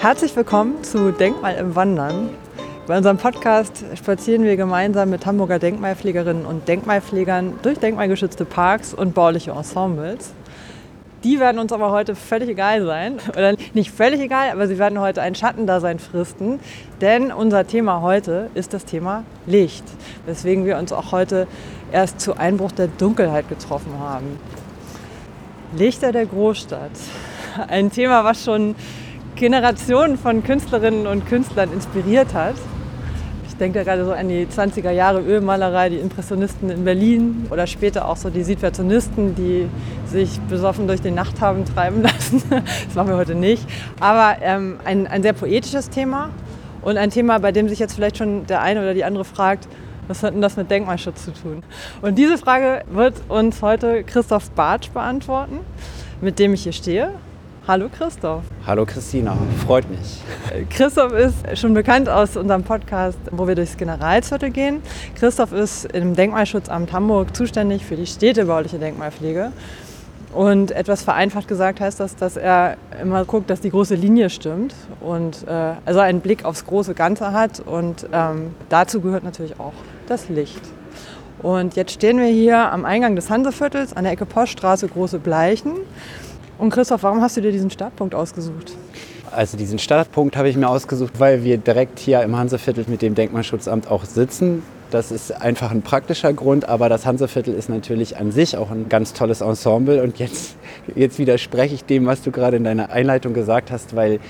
Herzlich willkommen zu Denkmal im Wandern. Bei unserem Podcast spazieren wir gemeinsam mit Hamburger Denkmalpflegerinnen und Denkmalpflegern durch denkmalgeschützte Parks und bauliche Ensembles. Die werden uns aber heute völlig egal sein. Oder nicht völlig egal, aber sie werden heute ein Schattendasein fristen. Denn unser Thema heute ist das Thema Licht. Weswegen wir uns auch heute erst zu Einbruch der Dunkelheit getroffen haben. Lichter der Großstadt. Ein Thema, was schon Generationen von Künstlerinnen und Künstlern inspiriert hat. Ich denke da gerade so an die 20er Jahre Ölmalerei, die Impressionisten in Berlin oder später auch so die Situationisten, die sich besoffen durch die Nacht haben treiben lassen. Das machen wir heute nicht. Aber ähm, ein, ein sehr poetisches Thema und ein Thema, bei dem sich jetzt vielleicht schon der eine oder die andere fragt, was hat denn das mit Denkmalschutz zu tun? Und diese Frage wird uns heute Christoph Bartsch beantworten, mit dem ich hier stehe. Hallo Christoph. Hallo Christina, freut mich. Christoph ist schon bekannt aus unserem Podcast, wo wir durchs Generalsviertel gehen. Christoph ist im Denkmalschutzamt Hamburg zuständig für die städtebauliche Denkmalpflege. Und etwas vereinfacht gesagt heißt das, dass er immer guckt, dass die große Linie stimmt und äh, also einen Blick aufs große Ganze hat. Und ähm, dazu gehört natürlich auch das Licht. Und jetzt stehen wir hier am Eingang des Hanseviertels an der Ecke Poststraße Große Bleichen. Und Christoph, warum hast du dir diesen Startpunkt ausgesucht? Also diesen Startpunkt habe ich mir ausgesucht, weil wir direkt hier im Hanseviertel mit dem Denkmalschutzamt auch sitzen. Das ist einfach ein praktischer Grund, aber das Hanseviertel ist natürlich an sich auch ein ganz tolles Ensemble. Und jetzt, jetzt widerspreche ich dem, was du gerade in deiner Einleitung gesagt hast, weil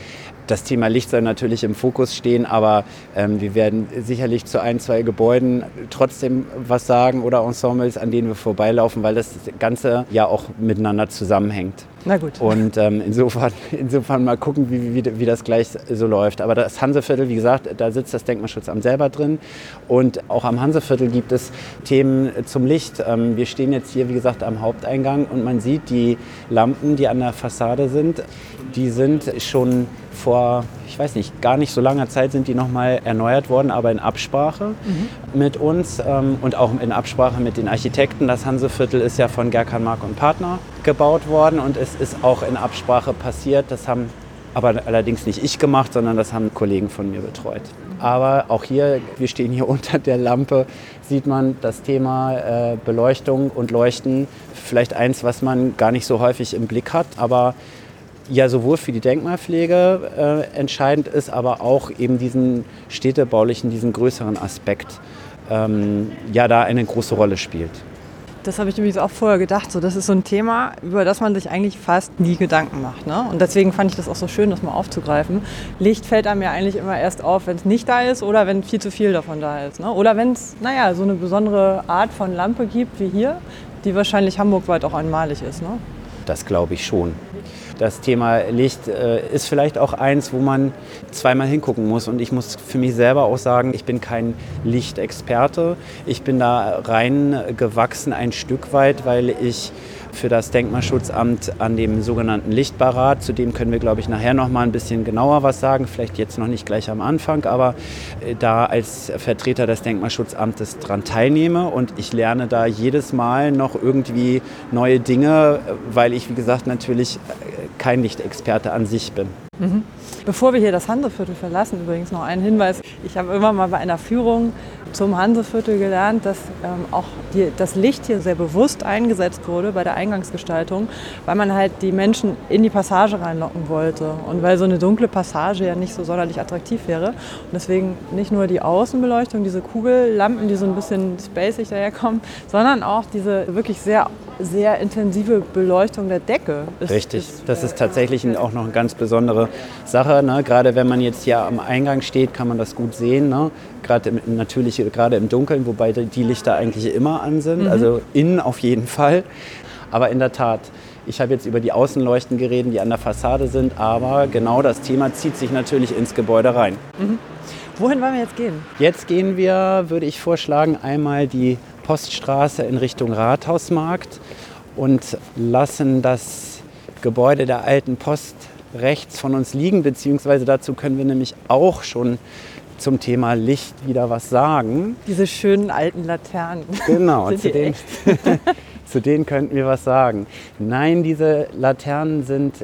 das Thema Licht soll natürlich im Fokus stehen, aber ähm, wir werden sicherlich zu ein, zwei Gebäuden trotzdem was sagen oder Ensembles, an denen wir vorbeilaufen, weil das Ganze ja auch miteinander zusammenhängt. Na gut. Und ähm, insofern, insofern mal gucken, wie, wie, wie das gleich so läuft. Aber das Hanseviertel, wie gesagt, da sitzt das Denkmalschutzamt selber drin. Und auch am Hanseviertel gibt es Themen zum Licht. Ähm, wir stehen jetzt hier, wie gesagt, am Haupteingang und man sieht die Lampen, die an der Fassade sind, die sind schon vor, ich weiß nicht, gar nicht so langer Zeit sind die nochmal erneuert worden, aber in Absprache mhm. mit uns ähm, und auch in Absprache mit den Architekten. Das Hanseviertel ist ja von Gerkan Mark und Partner gebaut worden und es ist auch in Absprache passiert. Das haben aber allerdings nicht ich gemacht, sondern das haben Kollegen von mir betreut. Aber auch hier, wir stehen hier unter der Lampe, sieht man das Thema äh, Beleuchtung und Leuchten. Vielleicht eins, was man gar nicht so häufig im Blick hat, aber ja sowohl für die Denkmalpflege äh, entscheidend ist, aber auch eben diesen städtebaulichen, diesen größeren Aspekt ähm, ja da eine große Rolle spielt. Das habe ich übrigens auch vorher gedacht. So, das ist so ein Thema, über das man sich eigentlich fast nie Gedanken macht. Ne? Und deswegen fand ich das auch so schön, das mal aufzugreifen. Licht fällt einem ja eigentlich immer erst auf, wenn es nicht da ist oder wenn viel zu viel davon da ist. Ne? Oder wenn es, naja, so eine besondere Art von Lampe gibt wie hier, die wahrscheinlich hamburgweit auch einmalig ist. Ne? Das glaube ich schon. Das Thema Licht äh, ist vielleicht auch eins, wo man zweimal hingucken muss. Und ich muss für mich selber auch sagen, ich bin kein Lichtexperte. Ich bin da reingewachsen ein Stück weit, weil ich für das Denkmalschutzamt an dem sogenannten Lichtbarat. Zu dem können wir, glaube ich, nachher noch mal ein bisschen genauer was sagen. Vielleicht jetzt noch nicht gleich am Anfang, aber äh, da als Vertreter des Denkmalschutzamtes daran teilnehme und ich lerne da jedes Mal noch irgendwie neue Dinge, weil ich, wie gesagt, natürlich äh, kein Lichtexperte an sich bin. Mhm. Bevor wir hier das Hanseviertel verlassen, übrigens noch ein Hinweis. Ich habe immer mal bei einer Führung zum Hanseviertel gelernt, dass ähm, auch die, das Licht hier sehr bewusst eingesetzt wurde bei der Eingangsgestaltung, weil man halt die Menschen in die Passage reinlocken wollte und weil so eine dunkle Passage ja nicht so sonderlich attraktiv wäre. Und deswegen nicht nur die Außenbeleuchtung, diese Kugellampen, die so ein bisschen spacig daherkommen, sondern auch diese wirklich sehr sehr intensive Beleuchtung der Decke. Ist, Richtig, ist, das ist tatsächlich auch noch eine ganz besondere Sache. Ne? Gerade wenn man jetzt hier am Eingang steht, kann man das gut sehen. Ne? Gerade natürlich gerade im Dunkeln, wobei die Lichter eigentlich immer an sind, mhm. also innen auf jeden Fall. Aber in der Tat, ich habe jetzt über die Außenleuchten geredet, die an der Fassade sind, aber genau das Thema zieht sich natürlich ins Gebäude rein. Mhm. Wohin wollen wir jetzt gehen? Jetzt gehen wir, würde ich vorschlagen, einmal die Poststraße in Richtung Rathausmarkt und lassen das Gebäude der alten Post rechts von uns liegen, beziehungsweise dazu können wir nämlich auch schon zum Thema Licht wieder was sagen. Diese schönen alten Laternen. Genau, zu denen, zu denen könnten wir was sagen. Nein, diese Laternen sind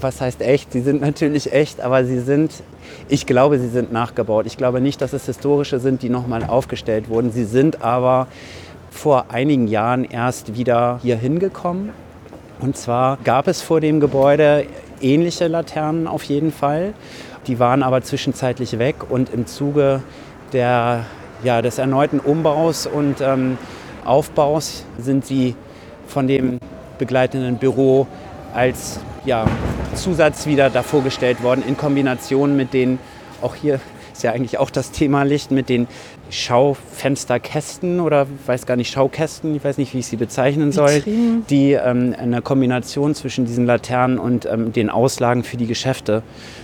was heißt echt? Sie sind natürlich echt, aber sie sind, ich glaube, sie sind nachgebaut. Ich glaube nicht, dass es historische sind, die nochmal aufgestellt wurden. Sie sind aber vor einigen Jahren erst wieder hier hingekommen. Und zwar gab es vor dem Gebäude ähnliche Laternen auf jeden Fall. Die waren aber zwischenzeitlich weg und im Zuge der, ja, des erneuten Umbaus und ähm, Aufbaus sind sie von dem begleitenden Büro als ja, Zusatz wieder davor gestellt worden in Kombination mit den, auch hier ist ja eigentlich auch das Thema Licht, mit den Schaufensterkästen oder weiß gar nicht, Schaukästen, ich weiß nicht, wie ich sie bezeichnen soll, Vitrinen. die ähm, eine Kombination zwischen diesen Laternen und ähm, den Auslagen für die Geschäfte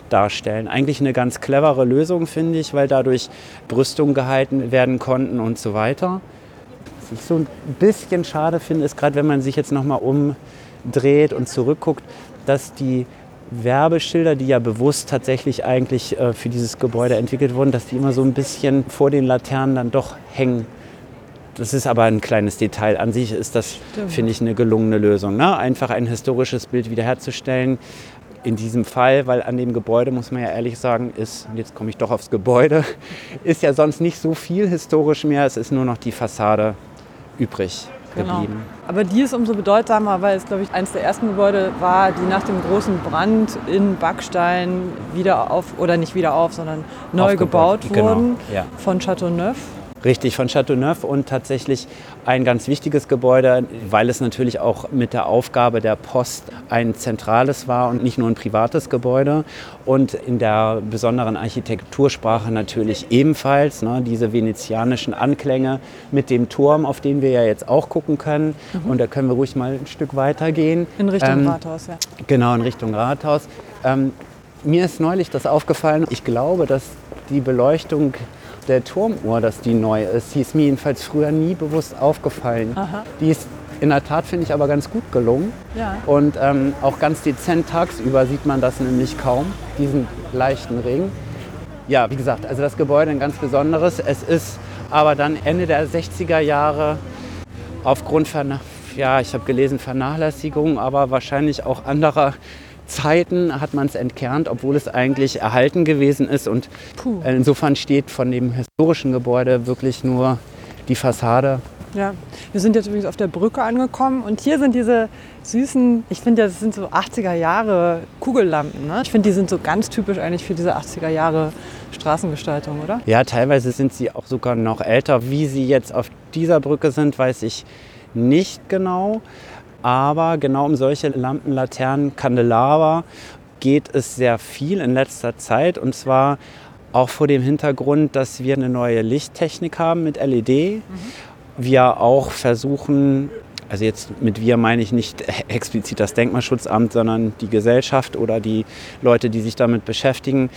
darstellen. Eigentlich eine ganz clevere Lösung, finde ich, weil dadurch Brüstungen gehalten werden konnten und so weiter. Was ich so ein bisschen schade finde, ist gerade, wenn man sich jetzt nochmal umdreht und zurückguckt, dass die Werbeschilder, die ja bewusst tatsächlich eigentlich äh, für dieses Gebäude entwickelt wurden, dass die immer so ein bisschen vor den Laternen dann doch hängen. Das ist aber ein kleines Detail. An sich ist das, finde ich, eine gelungene Lösung. Ne? Einfach ein historisches Bild wiederherzustellen. In diesem Fall, weil an dem Gebäude, muss man ja ehrlich sagen, ist, jetzt komme ich doch aufs Gebäude, ist ja sonst nicht so viel historisch mehr. Es ist nur noch die Fassade übrig genau. geblieben. Aber die ist umso bedeutsamer, weil es, glaube ich, eines der ersten Gebäude war, die nach dem großen Brand in Backstein wieder auf, oder nicht wieder auf, sondern neu gebaut genau, wurden ja. von Chateauneuf. Richtig, von Chateauneuf und tatsächlich ein ganz wichtiges Gebäude, weil es natürlich auch mit der Aufgabe der Post ein zentrales war und nicht nur ein privates Gebäude. Und in der besonderen Architektursprache natürlich ebenfalls ne, diese venezianischen Anklänge mit dem Turm, auf den wir ja jetzt auch gucken können. Mhm. Und da können wir ruhig mal ein Stück weiter gehen. In Richtung ähm, Rathaus, ja. Genau, in Richtung Rathaus. Ähm, mir ist neulich das aufgefallen. Ich glaube, dass die Beleuchtung der Turmuhr, dass die neu ist. Die ist mir jedenfalls früher nie bewusst aufgefallen. Aha. Die ist in der Tat, finde ich, aber ganz gut gelungen. Ja. Und ähm, auch ganz dezent tagsüber sieht man das nämlich kaum, diesen leichten Ring. Ja, wie gesagt, also das Gebäude ein ganz besonderes. Es ist aber dann Ende der 60er Jahre aufgrund von, ja, ich habe gelesen, Vernachlässigung, aber wahrscheinlich auch anderer Zeiten hat man es entkernt, obwohl es eigentlich erhalten gewesen ist. Und Puh. insofern steht von dem historischen Gebäude wirklich nur die Fassade. Ja, wir sind jetzt übrigens auf der Brücke angekommen und hier sind diese süßen, ich finde ja, das sind so 80er Jahre Kugellampen. Ne? Ich finde, die sind so ganz typisch eigentlich für diese 80er Jahre Straßengestaltung, oder? Ja, teilweise sind sie auch sogar noch älter. Wie sie jetzt auf dieser Brücke sind, weiß ich nicht genau. Aber genau um solche Lampen, Laternen, Kandelaber geht es sehr viel in letzter Zeit. Und zwar auch vor dem Hintergrund, dass wir eine neue Lichttechnik haben mit LED. Mhm. Wir auch versuchen, also jetzt mit wir meine ich nicht explizit das Denkmalschutzamt, sondern die Gesellschaft oder die Leute, die sich damit beschäftigen,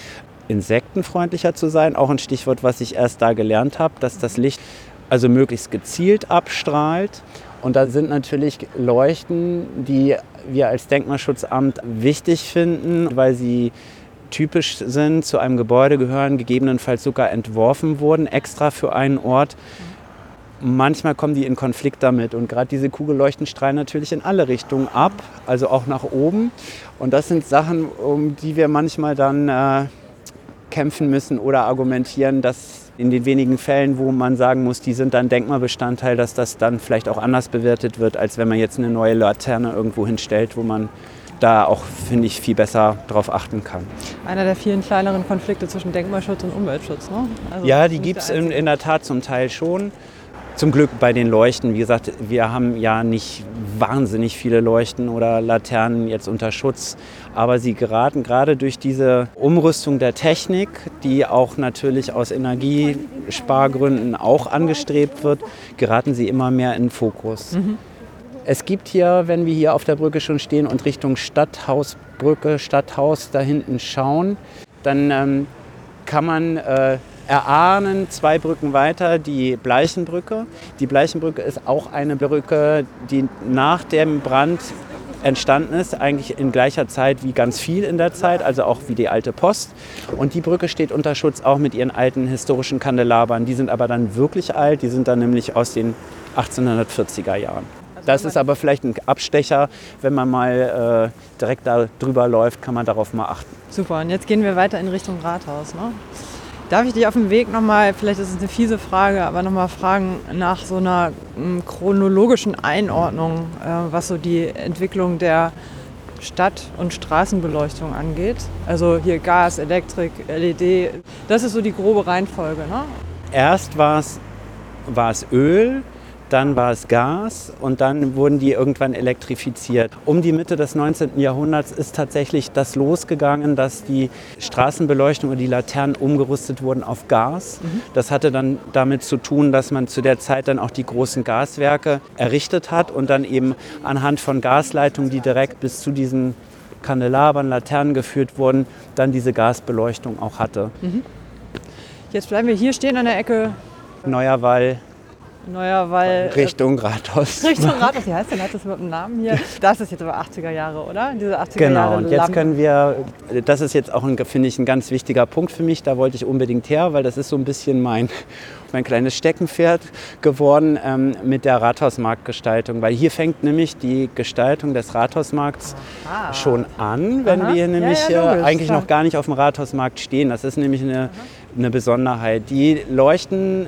insektenfreundlicher zu sein. Auch ein Stichwort, was ich erst da gelernt habe, dass das Licht also möglichst gezielt abstrahlt und da sind natürlich Leuchten, die wir als Denkmalschutzamt wichtig finden, weil sie typisch sind, zu einem Gebäude gehören, gegebenenfalls sogar entworfen wurden, extra für einen Ort. Manchmal kommen die in Konflikt damit und gerade diese Kugelleuchten strahlen natürlich in alle Richtungen ab, also auch nach oben. Und das sind Sachen, um die wir manchmal dann äh, kämpfen müssen oder argumentieren, dass in den wenigen Fällen, wo man sagen muss, die sind dann Denkmalbestandteil, dass das dann vielleicht auch anders bewertet wird, als wenn man jetzt eine neue Laterne irgendwo hinstellt, wo man da auch, finde ich, viel besser drauf achten kann. Einer der vielen kleineren Konflikte zwischen Denkmalschutz und Umweltschutz, ne? Also ja, die gibt es in, in der Tat zum Teil schon. Zum Glück bei den Leuchten. Wie gesagt, wir haben ja nicht wahnsinnig viele Leuchten oder Laternen jetzt unter Schutz. Aber sie geraten gerade durch diese Umrüstung der Technik, die auch natürlich aus Energiespargründen auch angestrebt wird, geraten sie immer mehr in Fokus. Mhm. Es gibt hier, wenn wir hier auf der Brücke schon stehen und Richtung Stadthausbrücke, Stadthaus da hinten schauen, dann ähm, kann man äh, erahnen zwei Brücken weiter die Bleichenbrücke. Die Bleichenbrücke ist auch eine Brücke, die nach dem Brand entstanden ist, eigentlich in gleicher Zeit wie ganz viel in der Zeit, also auch wie die alte Post. Und die Brücke steht unter Schutz auch mit ihren alten historischen Kandelabern. Die sind aber dann wirklich alt, die sind dann nämlich aus den 1840er Jahren. Das ist aber vielleicht ein Abstecher, wenn man mal äh, direkt da drüber läuft, kann man darauf mal achten. Super, und jetzt gehen wir weiter in Richtung Rathaus. Ne? Darf ich dich auf dem Weg nochmal, vielleicht ist es eine fiese Frage, aber nochmal fragen nach so einer m, chronologischen Einordnung, äh, was so die Entwicklung der Stadt- und Straßenbeleuchtung angeht? Also hier Gas, Elektrik, LED, das ist so die grobe Reihenfolge. Ne? Erst war es Öl, dann war es Gas und dann wurden die irgendwann elektrifiziert. Um die Mitte des 19. Jahrhunderts ist tatsächlich das losgegangen, dass die Straßenbeleuchtung und die Laternen umgerüstet wurden auf Gas. Mhm. Das hatte dann damit zu tun, dass man zu der Zeit dann auch die großen Gaswerke errichtet hat und dann eben anhand von Gasleitungen, die direkt bis zu diesen Kandelabern, Laternen geführt wurden, dann diese Gasbeleuchtung auch hatte. Mhm. Jetzt bleiben wir hier stehen an der Ecke Neuer Wall. Neuer Wall. Richtung Rathaus. Richtung Rathaus, wie heißt denn? Hat das mit dem Namen hier? Das ist jetzt aber 80er Jahre, oder? Diese 80er genau, Jahre und jetzt können wir, das ist jetzt auch, finde ich, ein ganz wichtiger Punkt für mich. Da wollte ich unbedingt her, weil das ist so ein bisschen mein, mein kleines Steckenpferd geworden ähm, mit der Rathausmarktgestaltung. Weil hier fängt nämlich die Gestaltung des Rathausmarkts Aha. schon an, wenn Aha. wir nämlich ja, ja, logisch, eigentlich klar. noch gar nicht auf dem Rathausmarkt stehen. Das ist nämlich eine, eine Besonderheit. Die leuchten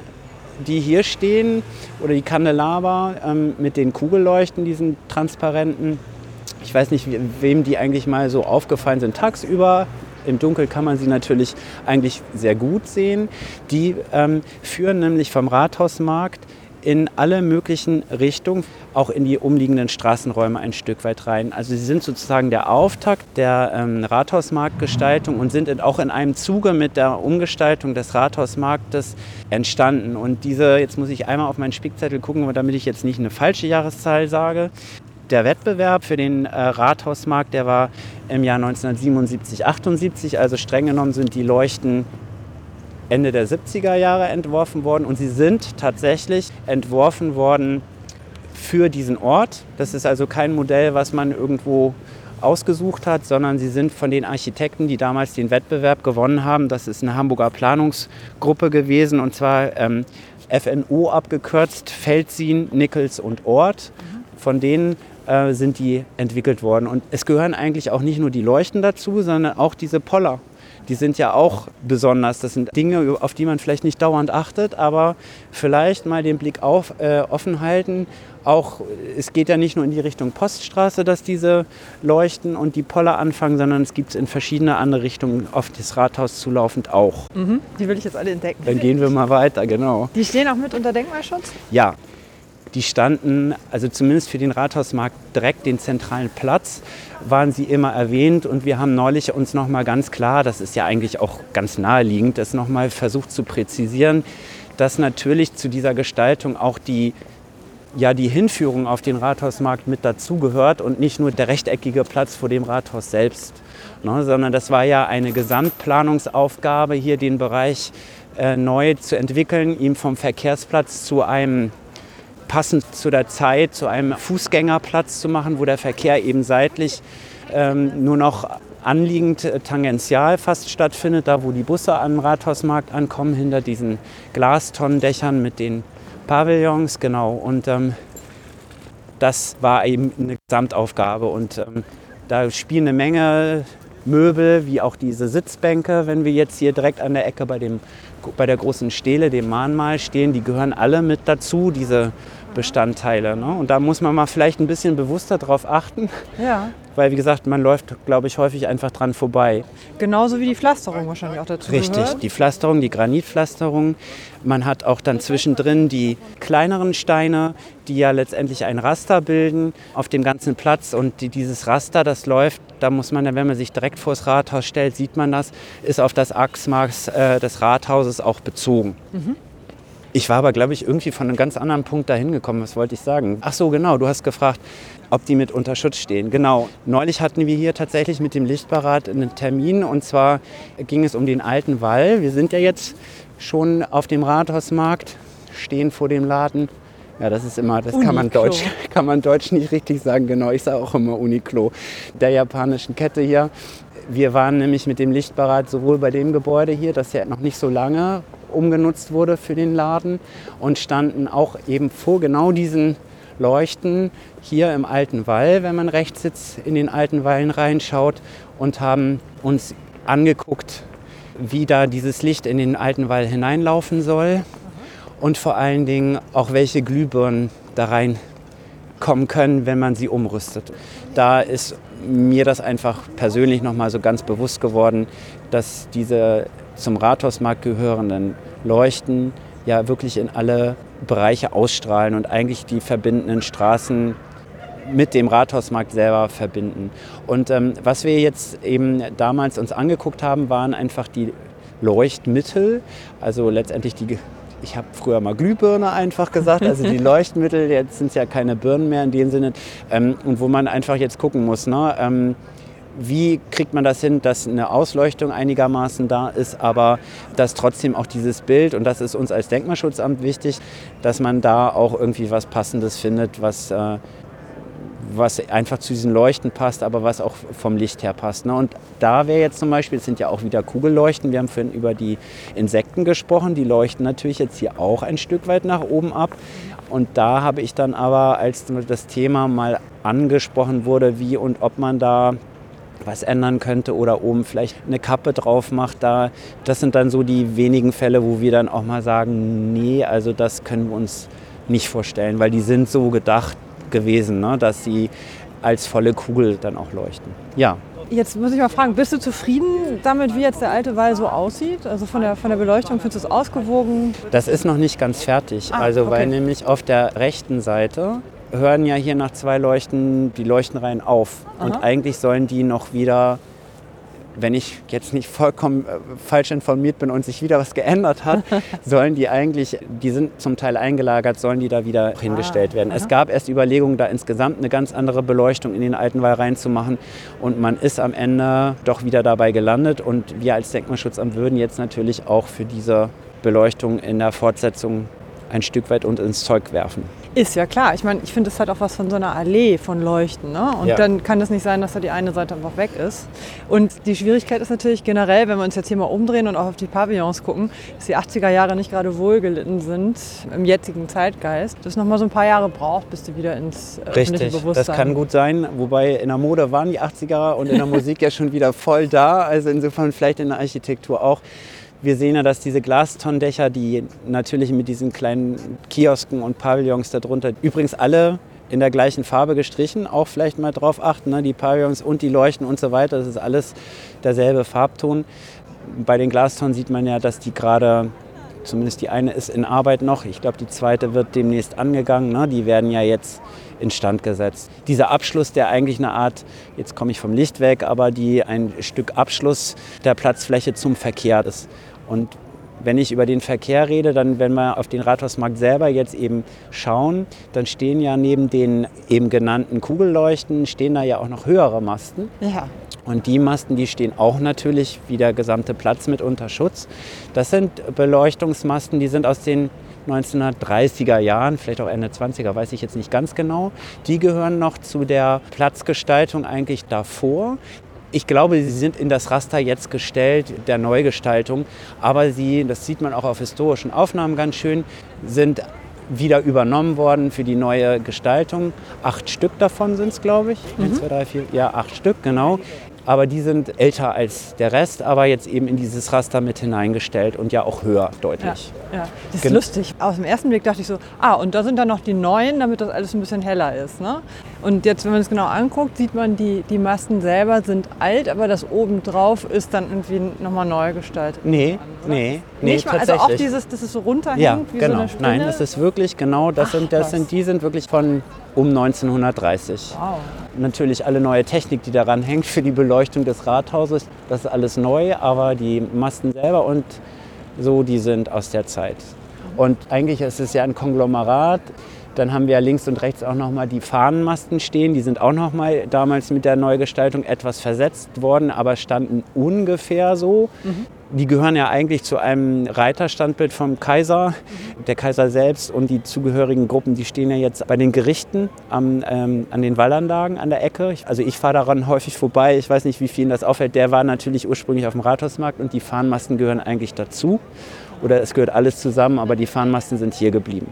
die hier stehen oder die Kandelaber ähm, mit den Kugelleuchten, diesen transparenten. Ich weiß nicht, wem die eigentlich mal so aufgefallen sind tagsüber. Im Dunkel kann man sie natürlich eigentlich sehr gut sehen. Die ähm, führen nämlich vom Rathausmarkt in alle möglichen Richtungen, auch in die umliegenden Straßenräume ein Stück weit rein. Also sie sind sozusagen der Auftakt der ähm, Rathausmarktgestaltung und sind auch in einem Zuge mit der Umgestaltung des Rathausmarktes entstanden. Und diese, jetzt muss ich einmal auf meinen Spickzettel gucken, damit ich jetzt nicht eine falsche Jahreszahl sage. Der Wettbewerb für den äh, Rathausmarkt, der war im Jahr 1977, 78. Also streng genommen sind die Leuchten Ende der 70er Jahre entworfen worden und sie sind tatsächlich entworfen worden für diesen Ort. Das ist also kein Modell, was man irgendwo ausgesucht hat, sondern sie sind von den Architekten, die damals den Wettbewerb gewonnen haben. Das ist eine Hamburger Planungsgruppe gewesen und zwar ähm, FNO abgekürzt, Feldzin, Nichols und Ort. Von denen äh, sind die entwickelt worden. Und es gehören eigentlich auch nicht nur die Leuchten dazu, sondern auch diese Poller die sind ja auch besonders. Das sind Dinge, auf die man vielleicht nicht dauernd achtet, aber vielleicht mal den Blick auf, äh, offen halten. Auch, es geht ja nicht nur in die Richtung Poststraße, dass diese Leuchten und die Poller anfangen, sondern es gibt es in verschiedene andere Richtungen auf das Rathaus zulaufend auch. Mhm, die will ich jetzt alle entdecken. Dann gehen wir mal weiter, genau. Die stehen auch mit unter Denkmalschutz? Ja, die standen, also zumindest für den Rathausmarkt, direkt den zentralen Platz, waren sie immer erwähnt. Und wir haben neulich uns nochmal ganz klar, das ist ja eigentlich auch ganz naheliegend, das nochmal versucht zu präzisieren, dass natürlich zu dieser Gestaltung auch die ja die Hinführung auf den Rathausmarkt mit dazugehört und nicht nur der rechteckige Platz vor dem Rathaus selbst, ne, sondern das war ja eine Gesamtplanungsaufgabe, hier den Bereich äh, neu zu entwickeln, ihm vom Verkehrsplatz zu einem passend zu der Zeit zu einem Fußgängerplatz zu machen, wo der Verkehr eben seitlich ähm, nur noch anliegend äh, tangential fast stattfindet, da wo die Busse am Rathausmarkt ankommen, hinter diesen Glastonnendächern mit den Pavillons, genau. Und ähm, das war eben eine Gesamtaufgabe und ähm, da spielen eine Menge Möbel, wie auch diese Sitzbänke, wenn wir jetzt hier direkt an der Ecke bei, dem, bei der großen Stele, dem Mahnmal stehen, die gehören alle mit dazu, diese Bestandteile. Ne? Und da muss man mal vielleicht ein bisschen bewusster drauf achten. Ja. Weil, wie gesagt, man läuft, glaube ich, häufig einfach dran vorbei. Genauso wie die Pflasterung wahrscheinlich auch dazu Richtig, gehört. die Pflasterung, die Granitpflasterung. Man hat auch dann zwischendrin die kleineren Steine, die ja letztendlich ein Raster bilden auf dem ganzen Platz. Und die, dieses Raster, das läuft, da muss man, wenn man sich direkt vor das Rathaus stellt, sieht man das, ist auf das Achsmaß äh, des Rathauses auch bezogen. Mhm. Ich war aber, glaube ich, irgendwie von einem ganz anderen Punkt dahin gekommen. Was wollte ich sagen? Ach so, genau. Du hast gefragt, ob die mit unter Schutz stehen. Genau. Neulich hatten wir hier tatsächlich mit dem Lichtparat einen Termin. Und zwar ging es um den alten Wall. Wir sind ja jetzt schon auf dem Rathausmarkt, stehen vor dem Laden. Ja, das ist immer, das kann man, Deutsch, kann man Deutsch nicht richtig sagen. Genau, ich sage auch immer Uniqlo, der japanischen Kette hier. Wir waren nämlich mit dem Lichtparat sowohl bei dem Gebäude hier, das ja noch nicht so lange umgenutzt wurde für den Laden und standen auch eben vor genau diesen leuchten hier im alten Wall, wenn man rechts sitzt, in den alten Wallen reinschaut und haben uns angeguckt, wie da dieses Licht in den alten Wall hineinlaufen soll und vor allen Dingen auch welche Glühbirnen da reinkommen können, wenn man sie umrüstet. Da ist mir das einfach persönlich nochmal so ganz bewusst geworden, dass diese zum Rathausmarkt gehörenden Leuchten ja wirklich in alle Bereiche ausstrahlen und eigentlich die verbindenden Straßen mit dem Rathausmarkt selber verbinden. Und ähm, was wir jetzt eben damals uns angeguckt haben, waren einfach die Leuchtmittel, also letztendlich die ich habe früher mal Glühbirne einfach gesagt, also die Leuchtmittel, jetzt sind es ja keine Birnen mehr in dem Sinne, ähm, und wo man einfach jetzt gucken muss, ne, ähm, wie kriegt man das hin, dass eine Ausleuchtung einigermaßen da ist, aber dass trotzdem auch dieses Bild, und das ist uns als Denkmalschutzamt wichtig, dass man da auch irgendwie was Passendes findet, was äh, was einfach zu diesen Leuchten passt, aber was auch vom Licht her passt. Ne? Und da wäre jetzt zum Beispiel, es sind ja auch wieder Kugelleuchten, wir haben vorhin über die Insekten gesprochen, die leuchten natürlich jetzt hier auch ein Stück weit nach oben ab. Und da habe ich dann aber, als das Thema mal angesprochen wurde, wie und ob man da was ändern könnte oder oben vielleicht eine Kappe drauf macht. Da, das sind dann so die wenigen Fälle, wo wir dann auch mal sagen, nee, also das können wir uns nicht vorstellen, weil die sind so gedacht, gewesen, ne? dass sie als volle Kugel dann auch leuchten. Ja. Jetzt muss ich mal fragen, bist du zufrieden damit, wie jetzt der alte Wall so aussieht? Also von der, von der Beleuchtung, findest du es ausgewogen? Das ist noch nicht ganz fertig. Ah, also okay. weil nämlich auf der rechten Seite hören ja hier nach zwei Leuchten die Leuchtenreihen auf. Aha. Und eigentlich sollen die noch wieder wenn ich jetzt nicht vollkommen äh, falsch informiert bin und sich wieder was geändert hat, sollen die eigentlich, die sind zum Teil eingelagert, sollen die da wieder ah, hingestellt werden. Aha. Es gab erst Überlegungen, da insgesamt eine ganz andere Beleuchtung in den alten Wall reinzumachen und man ist am Ende doch wieder dabei gelandet und wir als Denkmalschutzamt würden jetzt natürlich auch für diese Beleuchtung in der Fortsetzung ein Stück weit uns ins Zeug werfen. Ist ja klar. Ich meine, ich finde, das hat auch was von so einer Allee von Leuchten. Ne? Und ja. dann kann es nicht sein, dass da die eine Seite einfach weg ist. Und die Schwierigkeit ist natürlich generell, wenn wir uns jetzt hier mal umdrehen und auch auf die Pavillons gucken, dass die 80er Jahre nicht gerade wohlgelitten sind im jetzigen Zeitgeist. Dass es noch mal so ein paar Jahre braucht, bis die wieder ins äh, Richtig, Bewusstsein... das kann gut sein. Wobei in der Mode waren die 80er und in der Musik ja schon wieder voll da. Also insofern vielleicht in der Architektur auch. Wir sehen ja, dass diese Glastonnendächer, die natürlich mit diesen kleinen Kiosken und Pavillons darunter, übrigens alle in der gleichen Farbe gestrichen, auch vielleicht mal drauf achten, ne? die Pavillons und die Leuchten und so weiter, das ist alles derselbe Farbton. Bei den Glastonnen sieht man ja, dass die gerade, zumindest die eine ist in Arbeit noch, ich glaube die zweite wird demnächst angegangen, ne? die werden ja jetzt instand gesetzt. Dieser Abschluss, der eigentlich eine Art, jetzt komme ich vom Licht weg, aber die ein Stück Abschluss der Platzfläche zum Verkehr ist. Und wenn ich über den Verkehr rede, dann, wenn wir auf den Rathausmarkt selber jetzt eben schauen, dann stehen ja neben den eben genannten Kugelleuchten, stehen da ja auch noch höhere Masten. Ja. Und die Masten, die stehen auch natürlich wie der gesamte Platz mit unter Schutz. Das sind Beleuchtungsmasten, die sind aus den 1930er Jahren, vielleicht auch Ende 20er, weiß ich jetzt nicht ganz genau. Die gehören noch zu der Platzgestaltung eigentlich davor. Ich glaube, sie sind in das Raster jetzt gestellt, der Neugestaltung. Aber sie, das sieht man auch auf historischen Aufnahmen ganz schön, sind wieder übernommen worden für die neue Gestaltung. Acht Stück davon sind es, glaube ich. Mhm. Eins, zwei, drei, vier, ja, acht Stück, genau aber die sind älter als der Rest, aber jetzt eben in dieses Raster mit hineingestellt und ja auch höher deutlich. Ja, ja. das ist Gen lustig. Aus dem ersten Blick dachte ich so, ah, und da sind dann noch die neuen, damit das alles ein bisschen heller ist. Ne? Und jetzt, wenn man es genau anguckt, sieht man, die, die Masten selber sind alt, aber das oben drauf ist dann irgendwie nochmal neu gestaltet. Nee, nee, nee, Nicht mal, Also auch dieses, dass es so runterhängt ja, wie genau. so eine Spinne? Nein, das ist wirklich genau, das, Ach, sind, das sind, die sind wirklich von um 1930. Wow. Natürlich alle neue Technik, die daran hängt für die Beleuchtung des Rathauses, das ist alles neu, aber die Masten selber und so, die sind aus der Zeit. Und eigentlich ist es ja ein Konglomerat. Dann haben wir links und rechts auch nochmal die Fahnenmasten stehen. Die sind auch nochmal damals mit der Neugestaltung etwas versetzt worden, aber standen ungefähr so. Mhm. Die gehören ja eigentlich zu einem Reiterstandbild vom Kaiser. Der Kaiser selbst und die zugehörigen Gruppen, die stehen ja jetzt bei den Gerichten am, ähm, an den Wallanlagen an der Ecke. Also ich fahre daran häufig vorbei. Ich weiß nicht, wie vielen das auffällt. Der war natürlich ursprünglich auf dem Rathausmarkt und die Fahnenmasten gehören eigentlich dazu. Oder es gehört alles zusammen, aber die Fahnenmasten sind hier geblieben.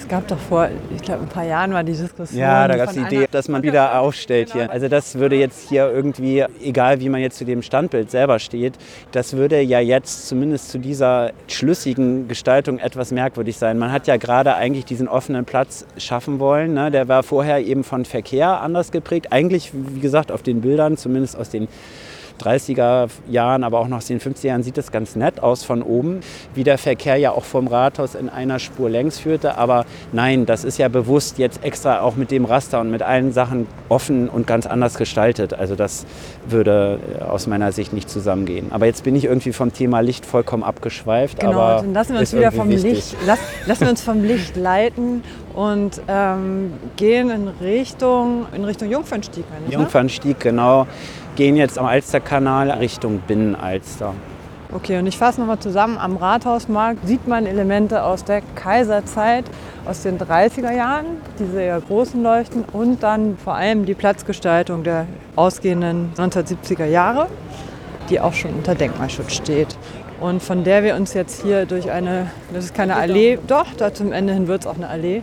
Es gab doch vor, ich glaube, ein paar Jahren war die Diskussion. Ja, da gab es die Idee, dass man wieder aufstellt hier. Also das würde jetzt hier irgendwie, egal wie man jetzt zu dem Standbild selber steht, das würde ja jetzt zumindest zu dieser schlüssigen Gestaltung etwas merkwürdig sein. Man hat ja gerade eigentlich diesen offenen Platz schaffen wollen. Ne? Der war vorher eben von Verkehr anders geprägt. Eigentlich, wie gesagt, auf den Bildern, zumindest aus den 30er Jahren, aber auch noch aus den 50er Jahren sieht es ganz nett aus von oben, wie der Verkehr ja auch vom Rathaus in einer Spur längs führte. Aber nein, das ist ja bewusst jetzt extra auch mit dem Raster und mit allen Sachen offen und ganz anders gestaltet. Also das würde äh, aus meiner Sicht nicht zusammengehen. Aber jetzt bin ich irgendwie vom Thema Licht vollkommen abgeschweift. Genau, aber dann lassen wir uns wieder vom wichtig. Licht, lass, lassen wir uns vom Licht leiten und ähm, gehen in Richtung, in Richtung Jungfernstieg. meine ich, ne? Jungfernstieg, genau. Gehen jetzt am Alsterkanal Richtung Binnenalster. Okay, und ich fasse nochmal zusammen. Am Rathausmarkt sieht man Elemente aus der Kaiserzeit, aus den 30er Jahren, diese eher großen Leuchten und dann vor allem die Platzgestaltung der ausgehenden 1970er Jahre, die auch schon unter Denkmalschutz steht. Und von der wir uns jetzt hier durch eine, das ist keine Allee, doch, da zum Ende hin wird es auch eine Allee,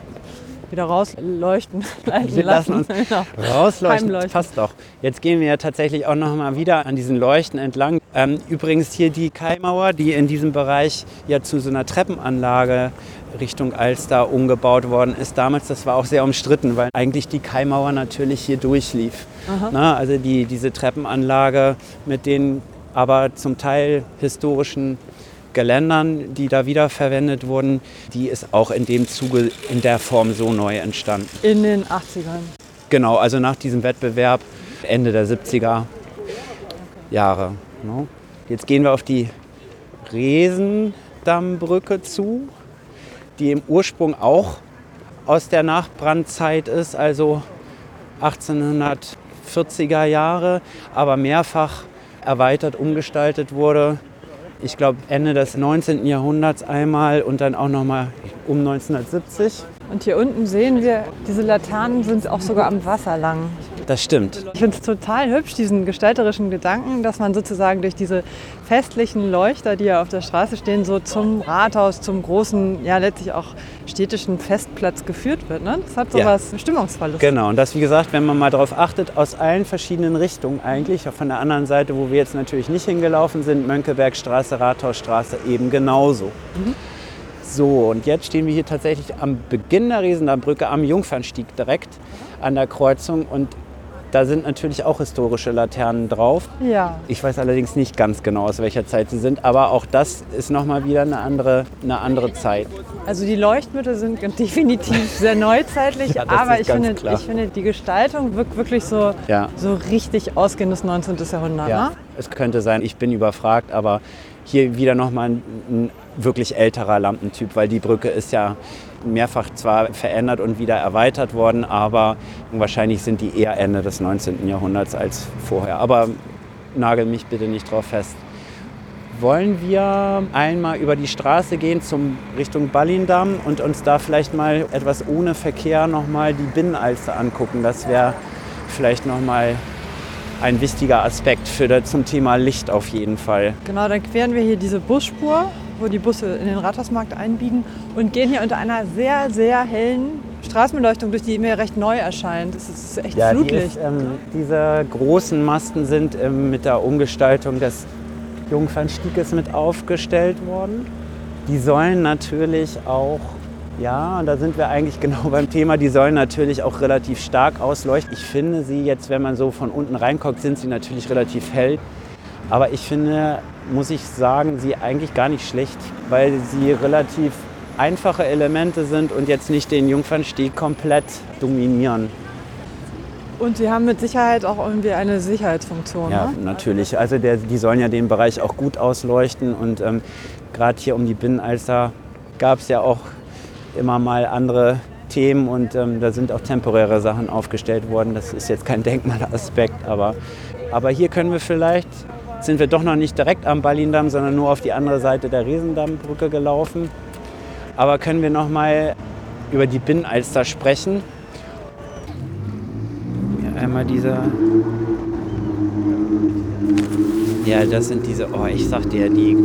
wieder rausleuchten Wir lassen uns Genau. rausleuchten. Heimleuchten. Passt doch. Jetzt gehen wir ja tatsächlich auch noch mal wieder an diesen Leuchten entlang. Ähm, übrigens hier die Kaimauer, die in diesem Bereich ja zu so einer Treppenanlage Richtung Alster umgebaut worden ist damals. Das war auch sehr umstritten, weil eigentlich die Kaimauer natürlich hier durchlief. Na, also die, diese Treppenanlage mit den aber zum Teil historischen Geländern, die da wiederverwendet wurden, die ist auch in dem Zuge in der Form so neu entstanden. In den 80ern. Genau, also nach diesem Wettbewerb Ende der 70er Jahre. Ne? Jetzt gehen wir auf die Resendammbrücke zu, die im Ursprung auch aus der Nachbrandzeit ist, also 1840er Jahre, aber mehrfach erweitert, umgestaltet wurde. Ich glaube Ende des 19. Jahrhunderts einmal und dann auch noch mal um 1970. Und hier unten sehen wir, diese Laternen sind auch sogar am Wasser lang. Das stimmt. Ich finde es total hübsch, diesen gestalterischen Gedanken, dass man sozusagen durch diese festlichen Leuchter, die ja auf der Straße stehen, so zum Rathaus, zum großen, ja letztlich auch städtischen Festplatz geführt wird. Ne? Das hat so Ja. was Stimmungsvolles. Genau, und das, wie gesagt, wenn man mal darauf achtet, aus allen verschiedenen Richtungen eigentlich, auch von der anderen Seite, wo wir jetzt natürlich nicht hingelaufen sind, Mönckebergstraße, Rathausstraße eben genauso. So, und jetzt stehen wir hier tatsächlich am Beginn der Riesendammbrücke am Jungfernstieg direkt an der Kreuzung und da sind natürlich auch historische Laternen drauf. Ja. Ich weiß allerdings nicht ganz genau, aus welcher Zeit sie sind, aber auch das ist nochmal wieder eine andere, eine andere Zeit. Also die Leuchtmittel sind definitiv sehr neuzeitlich, Ja, aber ich finde, klar. ich finde, die Gestaltung wirkt wirklich so, Ja. so richtig ausgehendes 19. Jahrhundert. Ja, Ne? es könnte sein, ich bin überfragt, aber hier wieder nochmal ein, ein wirklich älterer Lampentyp, weil die Brücke ist ja mehrfach zwar verändert und wieder erweitert worden, aber wahrscheinlich sind die eher Ende des 19. Jahrhunderts als vorher. Aber nagel mich bitte nicht drauf fest. Wollen wir einmal über die Straße gehen zum Richtung Ballindamm und uns da vielleicht mal etwas ohne Verkehr nochmal die Binnenalster angucken? Das wäre vielleicht nochmal ein wichtiger Aspekt für zum Thema Licht auf jeden Fall. Genau, dann queren wir hier diese Busspur, wo die Busse in den Rathausmarkt einbiegen und gehen hier unter einer sehr, sehr hellen Straßenbeleuchtung, durch die mir recht neu erscheint. Es ist echt die Flutlicht. ist, ähm, diese großen Masten sind ähm, mit der Umgestaltung des Jungfernstieges mit aufgestellt worden. Die sollen natürlich auch, ja, und da sind wir eigentlich genau beim Thema, die sollen natürlich auch relativ stark ausleuchten. Ich finde sie jetzt, wenn man so von unten reinguckt, sind sie natürlich relativ hell. Aber ich finde, muss ich sagen, sie eigentlich gar nicht schlecht, weil sie relativ einfache Elemente sind und jetzt nicht den Jungfernstieg komplett dominieren. Und sie haben mit Sicherheit auch irgendwie eine Sicherheitsfunktion. Ja, Ne? natürlich. Also der, die sollen ja den Bereich auch gut ausleuchten. Und ähm, gerade hier um die Binnenalster gab es ja auch immer mal andere Themen und ähm, da sind auch temporäre Sachen aufgestellt worden. Das ist jetzt kein Denkmalaspekt, aber, aber hier können wir vielleicht, sind wir doch noch nicht direkt am Ballindamm, sondern nur auf die andere Seite der Riesendammbrücke gelaufen. Aber können wir noch mal über die Binnenalster sprechen? Hier einmal dieser Ja, das sind diese, oh, ich sag dir, die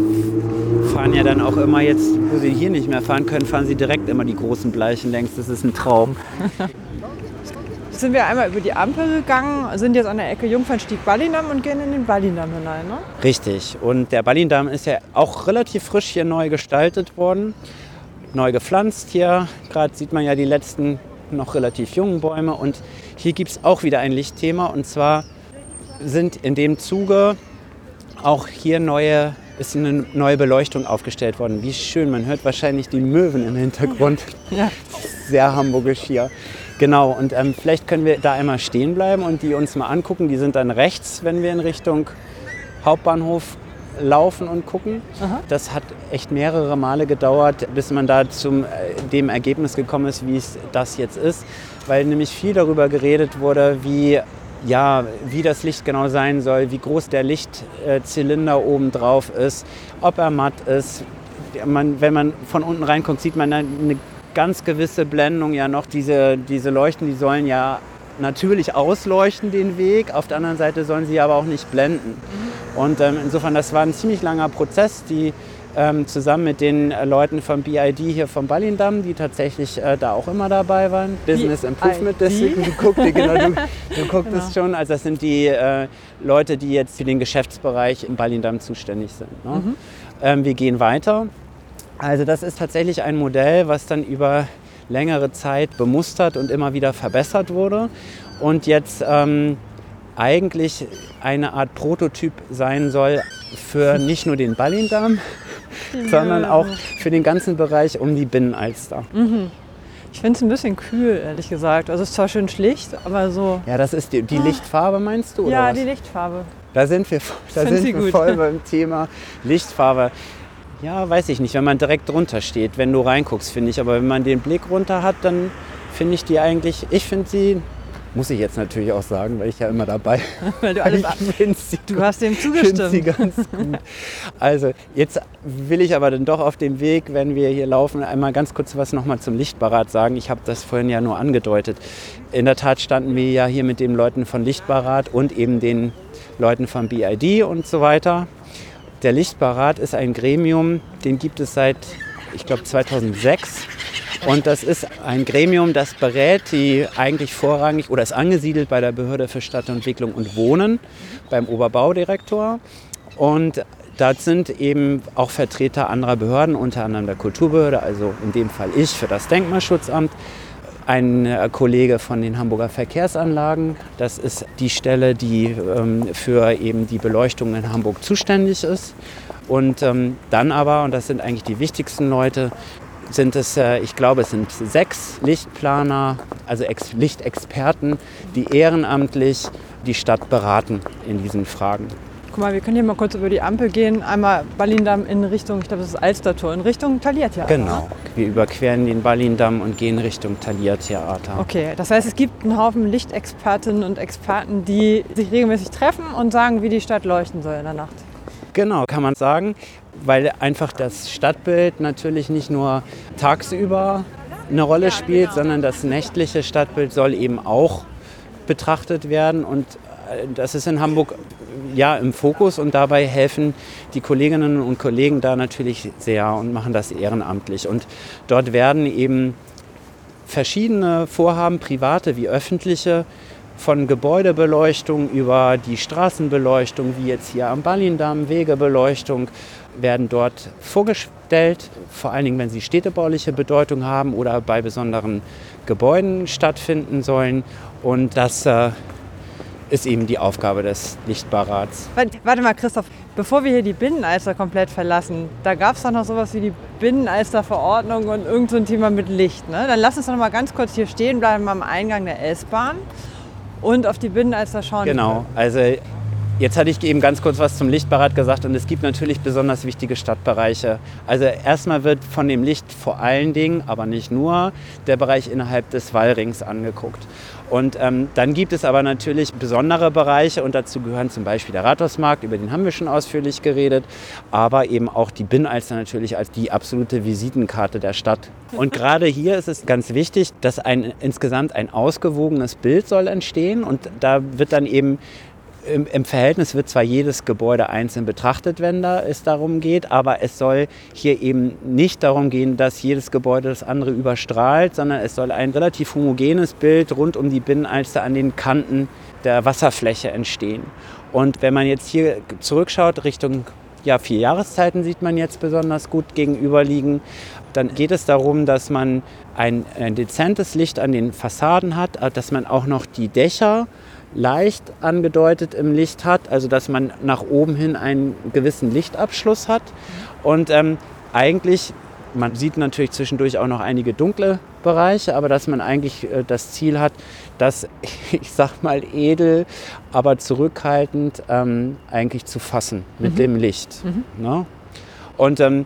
fahren ja dann auch immer jetzt, wo sie hier nicht mehr fahren können, fahren sie direkt immer die großen Bleichen längs. Das ist ein Traum. Sind wir einmal über die Ampel gegangen, sind jetzt an der Ecke Jungfernstieg-Ballindamm und gehen in den Ballindamm hinein, ne? Richtig. Und der Ballindamm ist ja auch relativ frisch hier neu gestaltet worden, neu gepflanzt hier. Gerade sieht man ja die letzten noch relativ jungen Bäume. Und hier gibt es auch wieder ein Lichtthema. Und zwar sind in dem Zuge auch hier neue, ist eine neue Beleuchtung aufgestellt worden. Wie schön, man hört wahrscheinlich die Möwen im Hintergrund. Ja. Sehr hamburgisch hier. Genau, und ähm, vielleicht können wir da einmal stehen bleiben und die uns mal angucken. Die sind dann rechts, wenn wir in Richtung Hauptbahnhof laufen und gucken. Aha. Das hat echt mehrere Male gedauert, bis man da zu dem Ergebnis gekommen ist, wie es das jetzt ist. Weil nämlich viel darüber geredet wurde, wie ja, wie das Licht genau sein soll, wie groß der Lichtzylinder oben drauf ist, ob er matt ist. Man, wenn man von unten reinguckt, sieht man eine ganz gewisse Blendung ja noch. Diese, diese Leuchten, die sollen ja natürlich ausleuchten den Weg, auf der anderen Seite sollen sie aber auch nicht blenden. Und ähm, insofern, das war ein ziemlich langer Prozess, die ähm, zusammen mit den äh, Leuten vom BID hier vom Ballindamm, die tatsächlich äh, da auch immer dabei waren. Business Improvement District, du guckst, genau, du, du guckst Genau. es schon. Also das sind die äh, Leute, die jetzt für den Geschäftsbereich im Ballindamm zuständig sind. Ne? Ähm, wir gehen weiter. Also das ist tatsächlich ein Modell, was dann über längere Zeit bemustert und immer wieder verbessert wurde und jetzt ähm, eigentlich eine Art Prototyp sein soll für nicht nur den Ballindamm, sondern auch für den ganzen Bereich um die Binnenalster. Ich finde es ein bisschen kühl, ehrlich gesagt. Also es ist zwar schön schlicht, aber so. Ja, das ist die, die Lichtfarbe, meinst du? Ja, was? die Lichtfarbe. Da sind wir, da sind wir gut. voll beim Thema Lichtfarbe. Ja, weiß ich nicht, wenn man direkt drunter steht, wenn du reinguckst, finde ich. Aber wenn man den Blick runter hat, dann finde ich die eigentlich, ich finde sie, muss ich jetzt natürlich auch sagen, weil ich ja immer dabei Weil du alles ich sie, Du hast dem find sie zugestimmt. ganz gut. Also jetzt will ich aber dann doch auf dem Weg, wenn wir hier laufen, einmal ganz kurz was nochmal zum Lichtbarat sagen. Ich habe das vorhin ja nur angedeutet. In der Tat standen wir ja hier mit den Leuten von Lichtbarat und eben den Leuten von BID und so weiter. Der Lichtbarat ist ein Gremium, den gibt es seit, ich glaube, 2006. Und das ist ein Gremium, das berät die eigentlich vorrangig oder ist angesiedelt bei der Behörde für Stadtentwicklung und Wohnen, beim Oberbaudirektor. Und da sind eben auch Vertreter anderer Behörden, unter anderem der Kulturbehörde, also in dem Fall ich für das Denkmalschutzamt, ein äh, Kollege von den Hamburger Verkehrsanlagen. Das ist die Stelle, die ähm, für eben die Beleuchtung in Hamburg zuständig ist. Und ähm, dann aber, und das sind eigentlich die wichtigsten Leute, sind es, äh, ich glaube, es sind sechs Lichtplaner, also Ex Lichtexperten, die ehrenamtlich die Stadt beraten in diesen Fragen. Guck mal, wir können hier mal kurz über die Ampel gehen. Einmal Ballindamm in Richtung, ich glaube, das ist Alstertor, in Richtung Thalia-Theater. Genau. Wir überqueren den Ballindamm und gehen Richtung Thalia-Theater. Okay, das heißt, es gibt einen Haufen Lichtexpertinnen und Experten, die sich regelmäßig treffen und sagen, wie die Stadt leuchten soll in der Nacht. Genau, kann man sagen, weil einfach das Stadtbild natürlich nicht nur tagsüber eine Rolle spielt, sondern das nächtliche Stadtbild soll eben auch betrachtet werden und das ist in Hamburg ja im Fokus und dabei helfen die Kolleginnen und Kollegen da natürlich sehr und machen das ehrenamtlich und dort werden eben verschiedene Vorhaben, private wie öffentliche, von Gebäudebeleuchtung über die Straßenbeleuchtung, wie jetzt hier am Ballindamm, Wegebeleuchtung, werden dort vorgestellt, vor allen Dingen, wenn sie städtebauliche Bedeutung haben oder bei besonderen Gebäuden stattfinden sollen. Und das äh, ist eben die Aufgabe des Lichtbarats. Warte, mal, Christoph, bevor wir hier die Binnenalster komplett verlassen, da gab es doch noch sowas wie die Binnenalster-Verordnung und irgend so ein Thema mit Licht. Ne? Dann lass uns doch noch mal ganz kurz hier stehen bleiben am Eingang der S-Bahn und auf die Binnenalster schauen. Genau, also jetzt hatte ich eben ganz kurz was zum Lichtbarat gesagt und es gibt natürlich besonders wichtige Stadtbereiche. Also erstmal wird von dem Licht vor allen Dingen, aber nicht nur, der Bereich innerhalb des Wallrings angeguckt. Und ähm, dann gibt es aber natürlich besondere Bereiche und dazu gehören zum Beispiel der Rathausmarkt, über den haben wir schon ausführlich geredet, aber eben auch die Binnenalster natürlich als die absolute Visitenkarte der Stadt. Und gerade hier ist es ganz wichtig, dass ein, insgesamt ein ausgewogenes Bild soll entstehen und da wird dann eben im, im, Verhältnis wird zwar jedes Gebäude einzeln betrachtet, wenn da es darum geht, aber es soll hier eben nicht darum gehen, dass jedes Gebäude das andere überstrahlt, sondern es soll ein relativ homogenes Bild rund um die Binnenalster an den Kanten der Wasserfläche entstehen. Und wenn man jetzt hier zurückschaut Richtung ja, vier Jahreszeiten sieht man jetzt besonders gut gegenüberliegen. Dann geht es darum, dass man ein, ein dezentes Licht an den Fassaden hat, dass man auch noch die Dächer leicht angedeutet im Licht hat, also dass man nach oben hin einen gewissen Lichtabschluss hat. Und ähm, eigentlich, man sieht natürlich zwischendurch auch noch einige dunkle Bereiche, aber dass man eigentlich äh, das Ziel hat, das, ich sag mal, edel, aber zurückhaltend ähm, eigentlich zu fassen mit mhm. dem Licht. Mhm. Ne? Und ähm,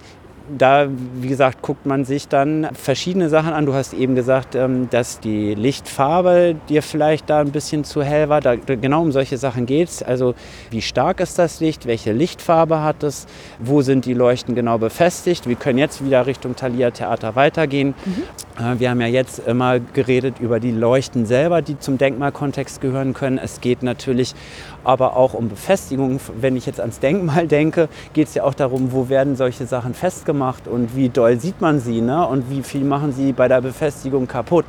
da, wie gesagt, guckt man sich dann verschiedene Sachen an. Du hast eben gesagt, ähm, dass die Lichtfarbe dir vielleicht da ein bisschen zu hell war. Da, genau um solche Sachen geht es. Also wie stark ist das Licht? Welche Lichtfarbe hat es? Wo sind die Leuchten genau befestigt? Wir können jetzt wieder Richtung Thalia Theater weitergehen. Mhm. Äh, wir haben ja jetzt immer geredet über die Leuchten selber, die zum Denkmalkontext gehören können. Es geht natürlich aber auch um Befestigung. Wenn ich jetzt ans Denkmal denke, geht es ja auch darum, wo werden solche Sachen festgemacht und wie doll sieht man sie ne? und wie viel machen sie bei der Befestigung kaputt.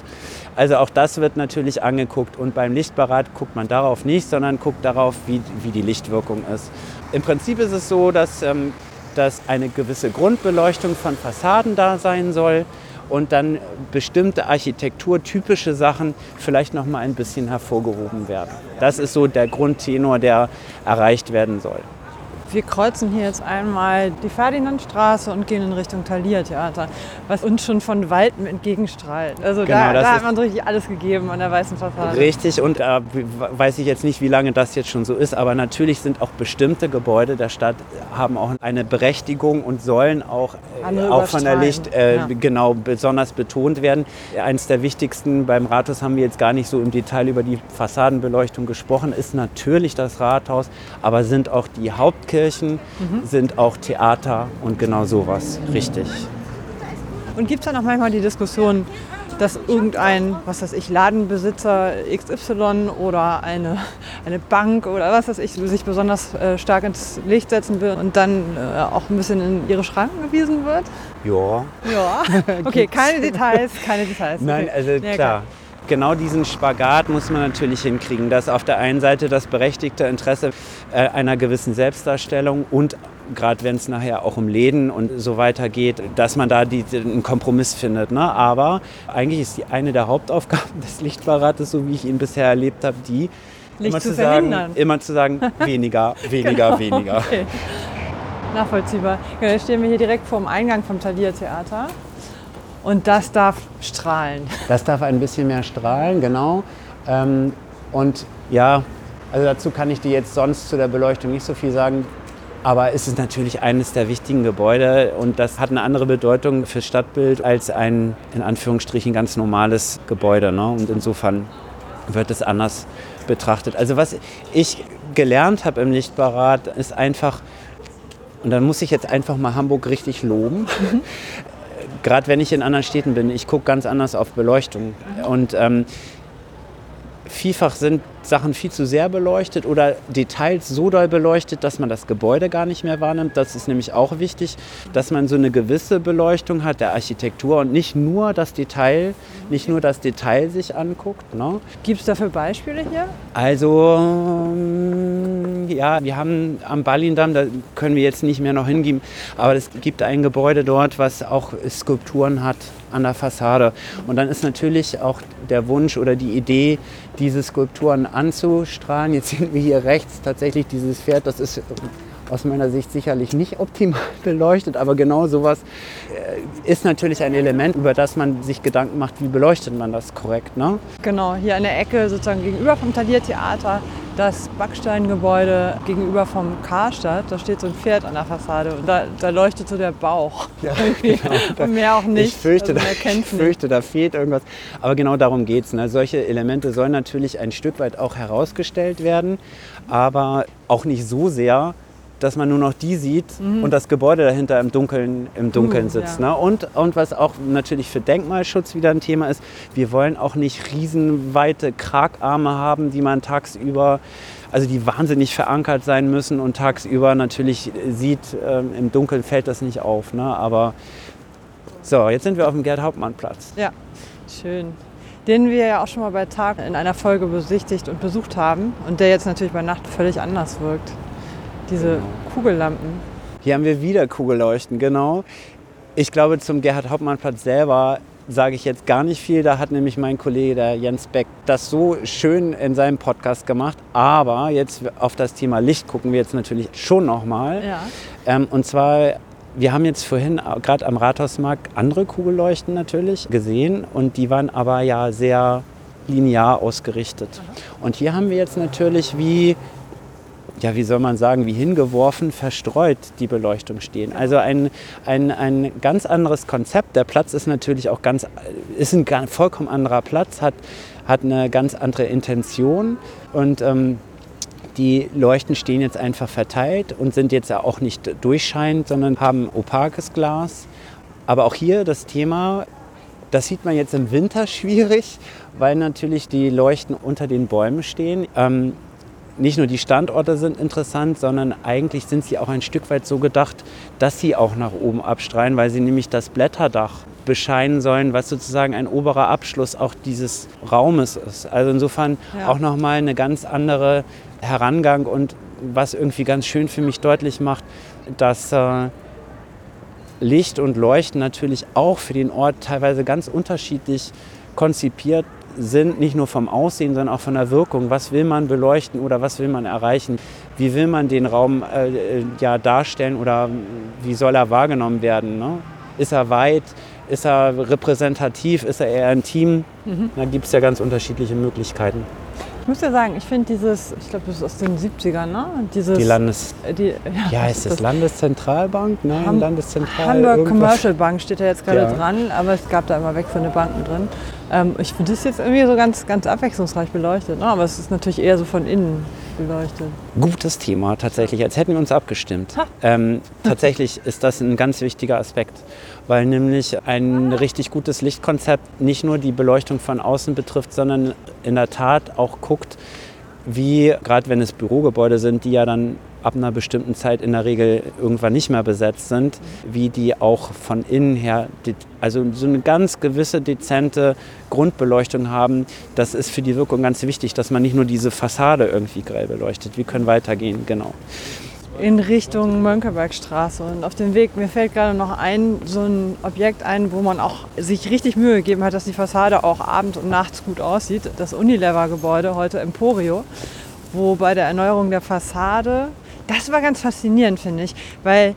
Also auch das wird natürlich angeguckt und beim Lichtberat guckt man darauf nicht, sondern guckt darauf, wie, wie die Lichtwirkung ist. Im Prinzip ist es so, dass, ähm, dass eine gewisse Grundbeleuchtung von Fassaden da sein soll und dann bestimmte architekturtypische Sachen vielleicht noch mal ein bisschen hervorgehoben werden. Das ist so der Grundtenor, der erreicht werden soll. Wir kreuzen hier jetzt einmal die Ferdinandstraße und gehen in Richtung Thalia-Theater, was uns schon von Weitem entgegenstrahlt. Also genau, da, da hat man richtig alles gegeben an der weißen Fassade. Richtig und äh, weiß ich jetzt nicht, wie lange das jetzt schon so ist, aber natürlich sind auch bestimmte Gebäude der Stadt haben auch eine Berechtigung und sollen auch, äh, auch von der Licht äh, ja. genau besonders betont werden. Eines der wichtigsten beim Rathaus haben wir jetzt gar nicht so im Detail über die Fassadenbeleuchtung gesprochen, ist natürlich das Rathaus, aber sind auch die Hauptkirchen Kirchen mhm. sind auch Theater und genau sowas, richtig. Und gibt es dann auch manchmal die Diskussion, dass irgendein, was weiß ich, Ladenbesitzer XY oder eine, eine Bank oder was weiß ich, sich besonders äh, stark ins Licht setzen will und dann äh, auch ein bisschen in ihre Schranken gewiesen wird? Ja. Ja. Okay, keine Details, keine Details. Nein, also ja, klar. klar genau diesen Spagat muss man natürlich hinkriegen, dass auf der einen Seite das berechtigte Interesse äh, einer gewissen Selbstdarstellung und gerade wenn es nachher auch um Läden und so weiter geht, dass man da die, einen Kompromiss findet. Ne? Aber eigentlich ist die eine der Hauptaufgaben des Lichtberates, so wie ich ihn bisher erlebt habe, die Licht immer zu, zu sagen, immer zu sagen, weniger, weniger, genau, weniger. Okay. Nachvollziehbar. Ja, jetzt stehen wir hier direkt vor dem Eingang vom Thalia Theater. Und das darf strahlen. Das darf ein bisschen mehr strahlen, genau. Ähm, und ja, also dazu kann ich dir jetzt sonst zu der Beleuchtung nicht so viel sagen. Aber es ist natürlich eines der wichtigen Gebäude und das hat eine andere Bedeutung fürs Stadtbild als ein in Anführungsstrichen ganz normales Gebäude. Ne? Und insofern wird es anders betrachtet. Also was ich gelernt habe im Lichtbarat ist einfach, und dann muss ich jetzt einfach mal Hamburg richtig loben. Mhm gerade wenn ich in anderen Städten bin, ich gucke ganz anders auf Beleuchtung. Und ähm, vielfach sind Sachen viel zu sehr beleuchtet oder Details so doll beleuchtet, dass man das Gebäude gar nicht mehr wahrnimmt. Das ist nämlich auch wichtig, dass man so eine gewisse Beleuchtung hat der Architektur und nicht nur das Detail, nicht nur das Detail sich anguckt. Ne? Gibt es dafür Beispiele hier? Also ja, wir haben am Ballindamm, da können wir jetzt nicht mehr noch hingehen, aber es gibt ein Gebäude dort, was auch Skulpturen hat an der Fassade. Und dann ist natürlich auch der Wunsch oder die Idee, diese Skulpturen anzustrahlen. Jetzt sehen wir hier rechts tatsächlich dieses Pferd, das ist aus meiner Sicht sicherlich nicht optimal beleuchtet, aber genau sowas äh, ist natürlich ein Element, über das man sich Gedanken macht, wie beleuchtet man das korrekt. Ne? Genau, hier an der Ecke sozusagen gegenüber vom Taliertheater, das Backsteingebäude gegenüber vom Karstadt, da steht so ein Pferd an der Fassade und da, da leuchtet so der Bauch. Ja, genau. mehr auch nicht. Ich fürchte, also da, ich fürchte da fehlt irgendwas. Aber genau darum geht es. Ne? Solche Elemente sollen natürlich ein Stück weit auch herausgestellt werden, aber auch nicht so sehr, dass man nur noch die sieht und das Gebäude dahinter im Dunkeln, im Dunkeln Mhm, sitzt. ja. Ne? Und, und was auch natürlich für Denkmalschutz wieder ein Thema ist, wir wollen auch nicht riesenweite Kragarme haben, die man tagsüber, also die wahnsinnig verankert sein müssen und tagsüber natürlich sieht, ähm, im Dunkeln fällt das nicht auf. Ne? Aber so, jetzt sind wir auf dem Gerd-Hauptmann-Platz. Ja, schön. Den wir ja auch schon mal bei Tag in einer Folge besichtigt und besucht haben und der jetzt natürlich bei Nacht völlig anders wirkt. Diese Genau. Kugellampen. Hier haben wir wieder Kugelleuchten, genau. Ich glaube, zum Gerhard-Hauptmann-Platz selber sage ich jetzt gar nicht viel. Da hat nämlich mein Kollege, der Jens Beck, das so schön in seinem Podcast gemacht. Aber jetzt auf das Thema Licht gucken wir jetzt natürlich schon nochmal. Ja. Ähm, und zwar, wir haben jetzt vorhin gerade am Rathausmarkt andere Kugelleuchten natürlich gesehen. Und die waren aber ja sehr linear ausgerichtet. Und hier haben wir jetzt natürlich wie ja, wie soll man sagen, wie hingeworfen, verstreut die Beleuchtung stehen. Also ein, ein, ein ganz anderes Konzept. Der Platz ist natürlich auch ganz, ist ein vollkommen anderer Platz, hat, hat eine ganz andere Intention und ähm, die Leuchten stehen jetzt einfach verteilt und sind jetzt ja auch nicht durchscheinend, sondern haben opakes Glas. Aber auch hier das Thema, das sieht man jetzt im Winter schwierig, weil natürlich die Leuchten unter den Bäumen stehen. Ähm, nicht nur die Standorte sind interessant, sondern eigentlich sind sie auch ein Stück weit so gedacht, dass sie auch nach oben abstrahlen, weil sie nämlich das Blätterdach bescheinen sollen, was sozusagen ein oberer Abschluss auch dieses Raumes ist. Also insofern Ja. auch nochmal eine ganz andere Herangang und was irgendwie ganz schön für mich deutlich macht, dass äh, Licht und Leuchten natürlich auch für den Ort teilweise ganz unterschiedlich konzipiert sind, nicht nur vom Aussehen, sondern auch von der Wirkung. Was will man beleuchten oder was will man erreichen? Wie will man den Raum äh, äh, ja, darstellen oder wie soll er wahrgenommen werden? Ne? Ist er weit? Ist er repräsentativ? Ist er eher intim? Da gibt es ja ganz unterschiedliche Möglichkeiten. Ich muss ja sagen, ich finde dieses, ich glaube, das ist aus den 70ern, ne? Dieses, Die Landes... äh, die, Ja, ist das Landeszentralbank? Nein, Ham- Landeszentral... Hamburg irgendwas. Commercial Bank steht da jetzt gerade Ja. dran, aber es gab da immer wechselnde Banken drin. Ähm, ich finde das jetzt irgendwie so ganz, ganz abwechslungsreich beleuchtet, ne? aber es ist natürlich eher so von innen beleuchtet. Gutes Thema tatsächlich, als hätten wir uns abgestimmt. Ähm, tatsächlich ist das ein ganz wichtiger Aspekt, weil nämlich ein richtig gutes Lichtkonzept nicht nur die Beleuchtung von außen betrifft, sondern in der Tat auch guckt, wie, gerade wenn es Bürogebäude sind, die ja dann ab einer bestimmten Zeit in der Regel irgendwann nicht mehr besetzt sind, wie die auch von innen her, also so eine ganz gewisse dezente Grundbeleuchtung haben. Das ist für die Wirkung ganz wichtig, dass man nicht nur diese Fassade irgendwie grell beleuchtet. Wir können weitergehen, genau. In Richtung Mönckebergstraße und auf dem Weg, mir fällt gerade noch ein, so ein Objekt ein, wo man auch sich richtig Mühe gegeben hat, dass die Fassade auch abends und nachts gut aussieht. Das Unilever-Gebäude, heute Emporio, wo bei der Erneuerung der Fassade, das war ganz faszinierend, finde ich, weil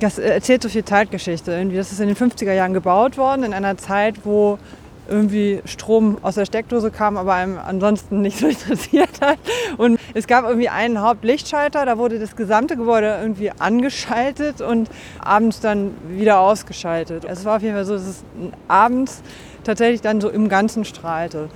das erzählt so viel Zeitgeschichte. Irgendwie, das ist in den 50er Jahren gebaut worden, in einer Zeit, wo irgendwie Strom aus der Steckdose kam, aber einem ansonsten nicht so interessiert hat. Und es gab irgendwie einen Hauptlichtschalter, da wurde das gesamte Gebäude irgendwie angeschaltet und abends dann wieder ausgeschaltet. Es war auf jeden Fall so, dass es abends tatsächlich dann so im Ganzen strahlte.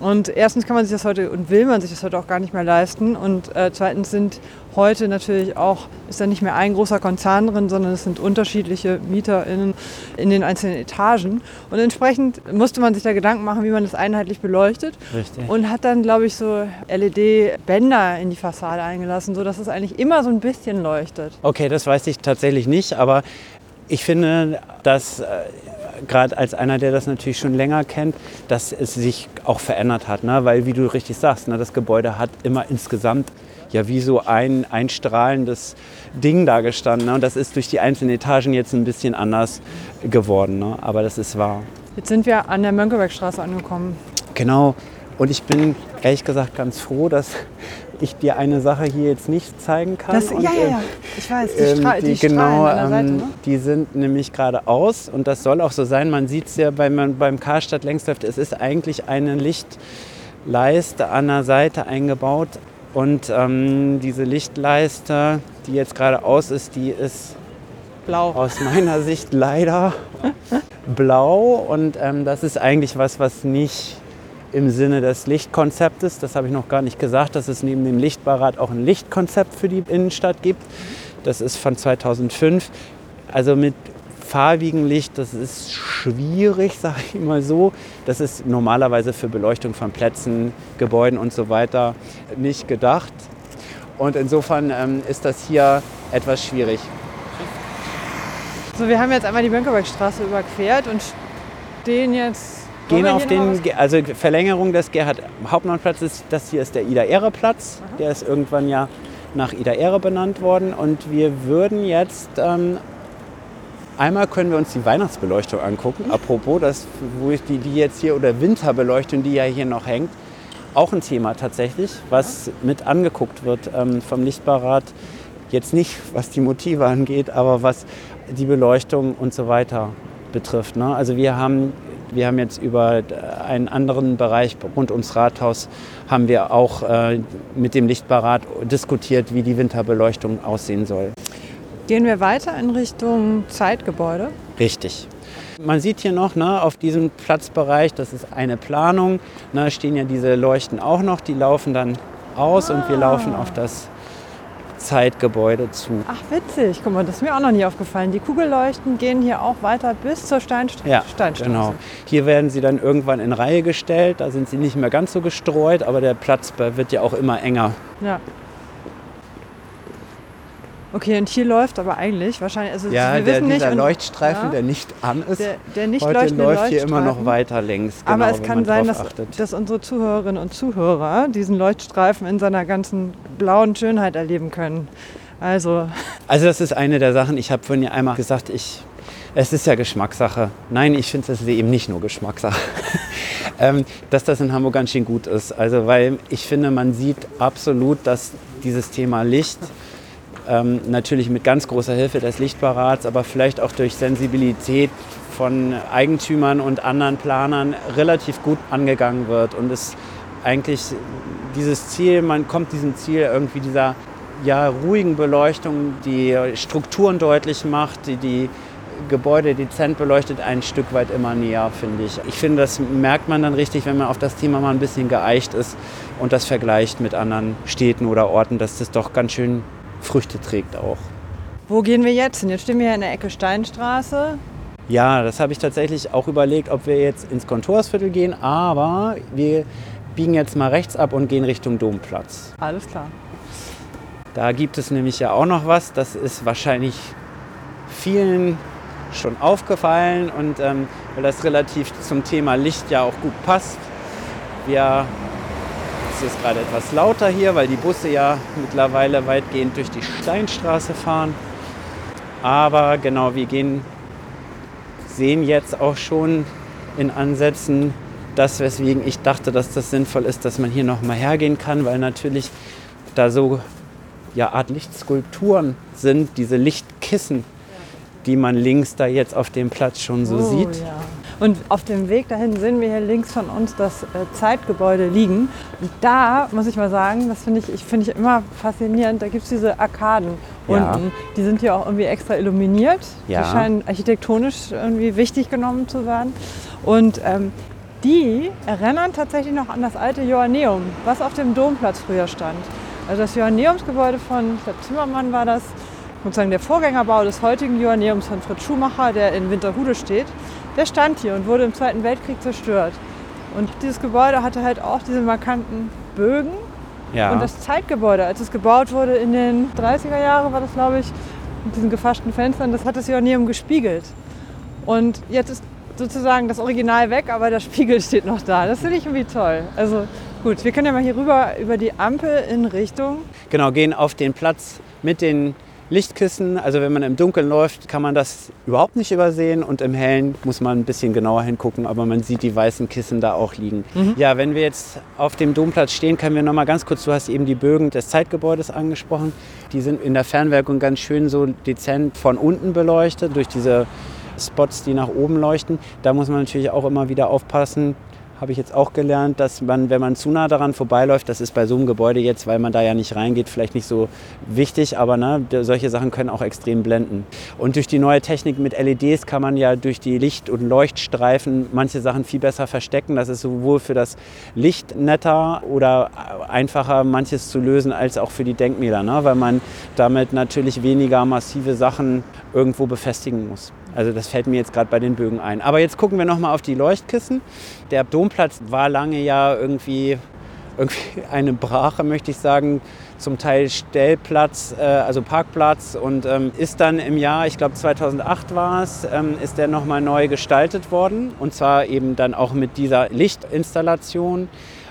Und erstens kann man sich das heute und will man sich das heute auch gar nicht mehr leisten. Und äh, zweitens sind heute natürlich auch, ist da nicht mehr ein großer Konzern drin, sondern es sind unterschiedliche MieterInnen in den einzelnen Etagen. Und entsprechend musste man sich da Gedanken machen, wie man das einheitlich beleuchtet. Richtig. Und hat dann, glaube ich, so LED-Bänder in die Fassade eingelassen, sodass es eigentlich immer so ein bisschen leuchtet. Okay, das weiß ich tatsächlich nicht, aber ich finde, dass äh, gerade als einer, der das natürlich schon länger kennt, dass es sich auch verändert hat. Ne? Weil, wie du richtig sagst, ne, das Gebäude hat immer insgesamt ja wie so ein, ein strahlendes Ding da gestanden. Ne? Und das ist durch die einzelnen Etagen jetzt ein bisschen anders geworden. Ne? Aber das ist wahr. Jetzt sind wir an der Mönckebergstraße angekommen. Genau. Und ich bin ehrlich gesagt ganz froh, dass ich dir eine Sache hier jetzt nicht zeigen kann. Das, Und, ja, ja, ähm, ja, ich weiß, die, Ähm, Stra die, Strahlen genau, an der Seite. ähm, Ne? die sind nämlich geradeaus und das soll auch so sein. Man sieht es ja beim, beim Karstadt Längsläuft, es ist eigentlich eine Lichtleiste an der Seite eingebaut und ähm, diese Lichtleiste, die jetzt geradeaus ist, die ist Blau. aus meiner Sicht leider blau und ähm, das ist eigentlich was, was nicht im Sinne des Lichtkonzeptes, das habe ich noch gar nicht gesagt, dass es neben dem Lichtbaurat auch ein Lichtkonzept für die Innenstadt gibt. Das ist von 2005. Also mit farbigem Licht, das ist schwierig, sage ich mal so. Das ist normalerweise für Beleuchtung von Plätzen, Gebäuden und so weiter nicht gedacht. Und insofern ähm, ist das hier etwas schwierig. So, wir haben jetzt einmal die Bönkerbergstraße überquert und stehen jetzt. Gehen auf den, also Verlängerung des Gerhard Hauptmann-Platzes, das hier ist der Ida-Ehre-Platz. Der ist irgendwann ja nach Ida Ehre benannt worden. Und wir würden jetzt ähm, einmal können wir uns die Weihnachtsbeleuchtung angucken. Apropos, das, wo ich die, die jetzt hier oder Winterbeleuchtung, die ja hier noch hängt, auch ein Thema tatsächlich, was mit angeguckt wird ähm, vom Lichtbarat. Jetzt nicht, was die Motive angeht, aber was die Beleuchtung und so weiter betrifft. Ne? Also wir haben, wir haben jetzt über einen anderen Bereich rund ums Rathaus haben wir auch äh, mit dem Lichtbarat diskutiert, wie die Winterbeleuchtung aussehen soll. Gehen wir weiter in Richtung Zeitgebäude? Richtig. Man sieht hier noch ne, auf diesem Platzbereich, das ist eine Planung, ne, stehen ja diese Leuchten auch noch, die laufen dann aus ah. und wir ah. laufen auf das Zeitgebäude zu. Ach witzig, guck mal, das ist mir auch noch nie aufgefallen. Die Kugelleuchten gehen hier auch weiter bis zur Steinst ja, Steinstraße. Genau. Hier werden sie dann irgendwann in Reihe gestellt, da sind sie nicht mehr ganz so gestreut, aber der Platz wird ja auch immer enger. Ja. Okay, und hier läuft aber eigentlich wahrscheinlich, also ja, wir der, wissen dieser nicht, Leuchtstreifen, ja, der nicht an ist, der, der nicht heute läuft hier immer noch weiter längs. Genau, aber es kann sein, dass, dass, unsere Zuhörerinnen und Zuhörer diesen Leuchtstreifen in seiner ganzen blauen Schönheit erleben können. Also, also das ist eine der Sachen, ich habe vorhin ja einmal gesagt, ich, es ist ja Geschmackssache. Nein, ich finde es eben nicht nur Geschmackssache. ähm, dass das in Hamburg ganz schön gut ist. Also weil ich finde, man sieht absolut, dass dieses Thema Licht ähm, natürlich mit ganz großer Hilfe des Lichtbarats, aber vielleicht auch durch Sensibilität von Eigentümern und anderen Planern relativ gut angegangen wird und es eigentlich dieses Ziel, man kommt diesem Ziel irgendwie dieser ja, ruhigen Beleuchtung, die Strukturen deutlich macht, die die Gebäude dezent beleuchtet, ein Stück weit immer näher, finde ich. Ich finde, das merkt man dann richtig, wenn man auf das Thema mal ein bisschen geeicht ist und das vergleicht mit anderen Städten oder Orten, dass das doch ganz schön Früchte trägt auch. Wo gehen wir jetzt hin? Jetzt stehen wir hier in der Ecke Steinstraße. Ja, das habe ich tatsächlich auch überlegt, ob wir jetzt ins Kontorsviertel gehen, aber wir biegen jetzt mal rechts ab und gehen Richtung Domplatz. Alles klar. Da gibt es nämlich ja auch noch was, das ist wahrscheinlich vielen schon aufgefallen und ähm, weil das relativ zum Thema Licht ja auch gut passt. Wir es ist gerade etwas lauter hier, weil die Busse ja mittlerweile weitgehend durch die Steinstraße fahren. Aber genau, wir gehen, sehen jetzt auch schon in Ansätzen das, weswegen ich dachte, dass das sinnvoll ist, dass man hier noch mal hergehen kann, weil natürlich da so ja, Art Lichtskulpturen sind, diese Lichtkissen, die man links da jetzt auf dem Platz schon so oh, sieht. Ja. Und auf dem Weg dahin sehen wir hier links von uns das äh, Zeitgebäude liegen. Und da muss ich mal sagen, das finde ich, ich, find ich immer faszinierend, da gibt es diese Arkaden ja. unten. Die sind hier auch irgendwie extra illuminiert. Ja. Die scheinen architektonisch irgendwie wichtig genommen zu werden. Und ähm, die erinnern tatsächlich noch an das alte Joanneum, was auf dem Domplatz früher stand. Also das Joanneumsgebäude von, ich glaube Zimmermann war das, sozusagen der Vorgängerbau des heutigen Joanneums von Fritz Schumacher, der in Winterhude steht der stand hier und wurde im Zweiten Weltkrieg zerstört. Und dieses Gebäude hatte halt auch diese markanten Bögen. Ja. Und das Zeitgebäude, als es gebaut wurde in den 30er Jahren, war das, glaube ich, mit diesen gefaschten Fenstern, das hat das Joanneum gespiegelt. Und jetzt ist sozusagen das Original weg, aber der Spiegel steht noch da. Das finde ich irgendwie toll. Also gut, wir können ja mal hier rüber über die Ampel in Richtung. Genau, gehen auf den Platz mit den Lichtkissen. Also wenn man im Dunkeln läuft, kann man das überhaupt nicht übersehen und im Hellen muss man ein bisschen genauer hingucken, aber man sieht die weißen Kissen da auch liegen. Mhm. Ja, wenn wir jetzt auf dem Domplatz stehen, können wir noch mal ganz kurz, du hast eben die Bögen des Zeitgebäudes angesprochen. Die sind in der Fernwirkung ganz schön so dezent von unten beleuchtet durch diese Spots, die nach oben leuchten. Da muss man natürlich auch immer wieder aufpassen, habe ich jetzt auch gelernt, dass man, wenn man zu nah daran vorbeiläuft, das ist bei so einem Gebäude jetzt, weil man da ja nicht reingeht, vielleicht nicht so wichtig, aber ne, solche Sachen können auch extrem blenden. Und durch die neue Technik mit LEDs kann man ja durch die Licht- und Leuchtstreifen manche Sachen viel besser verstecken. Das ist sowohl für das Licht netter oder einfacher, manches zu lösen, als auch für die Denkmäler, ne? weil man damit natürlich weniger massive Sachen irgendwo befestigen muss. Also das fällt mir jetzt gerade bei den Bögen ein. Aber jetzt gucken wir nochmal auf die Leuchtkissen. Der Domplatz war lange ja irgendwie, irgendwie eine Brache, möchte ich sagen. Zum Teil Stellplatz, äh, also Parkplatz und ähm, ist dann im Jahr, ich glaube 2008 war es, ähm, ist der nochmal neu gestaltet worden. Und zwar eben dann auch mit dieser Lichtinstallation.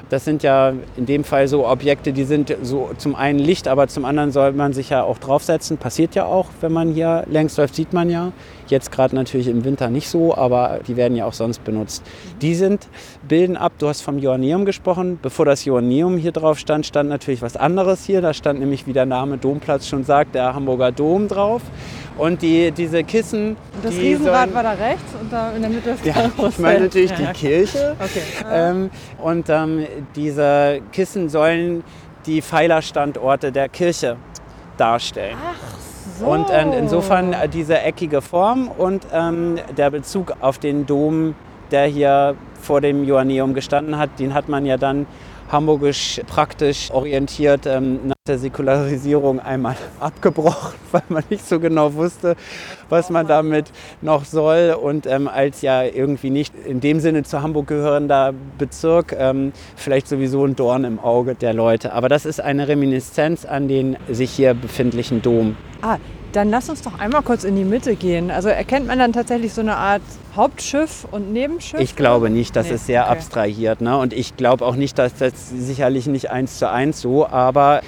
Das sind ja in dem Fall so Objekte, die sind so zum einen Licht, aber zum anderen soll man sich ja auch draufsetzen. Passiert ja auch, wenn man hier längs läuft, sieht man ja. Jetzt gerade natürlich im Winter nicht so, aber die werden ja auch sonst benutzt. Die sind, bilden ab, du hast vom Joanneum gesprochen. Bevor das Joanneum hier drauf stand, stand natürlich was anderes hier. Da stand nämlich, wie der Name Domplatz schon sagt, der Hamburger Dom drauf. Und die, diese Kissen. Und das die Riesenrad sollen- war da rechts und da in der Mitte ist ja, ich meine natürlich Ja, die ja. Kirche. Okay. Ähm, und ähm, diese Kissen sollen die Pfeilerstandorte der Kirche darstellen. So. Und äh, insofern diese eckige Form und ähm, der Bezug auf den Dom, der hier vor dem Joanneum gestanden hat, den hat man ja dann hamburgisch praktisch orientiert ähm, nach der Säkularisierung einmal abgebrochen, weil man nicht so genau wusste, was man damit noch soll. Und ähm, als ja irgendwie nicht in dem Sinne zu Hamburg gehörender Bezirk, ähm, vielleicht sowieso ein Dorn im Auge der Leute. Aber das ist eine Reminiszenz an den sich hier befindlichen Dom. Ah, dann lass uns doch einmal kurz in die Mitte gehen. Also erkennt man dann tatsächlich so eine Art Hauptschiff und Nebenschiff? Ich glaube nicht, das Nee, ist sehr okay. abstrahiert. Ne? Und ich glaube auch nicht, dass das sicherlich nicht eins zu eins so, aber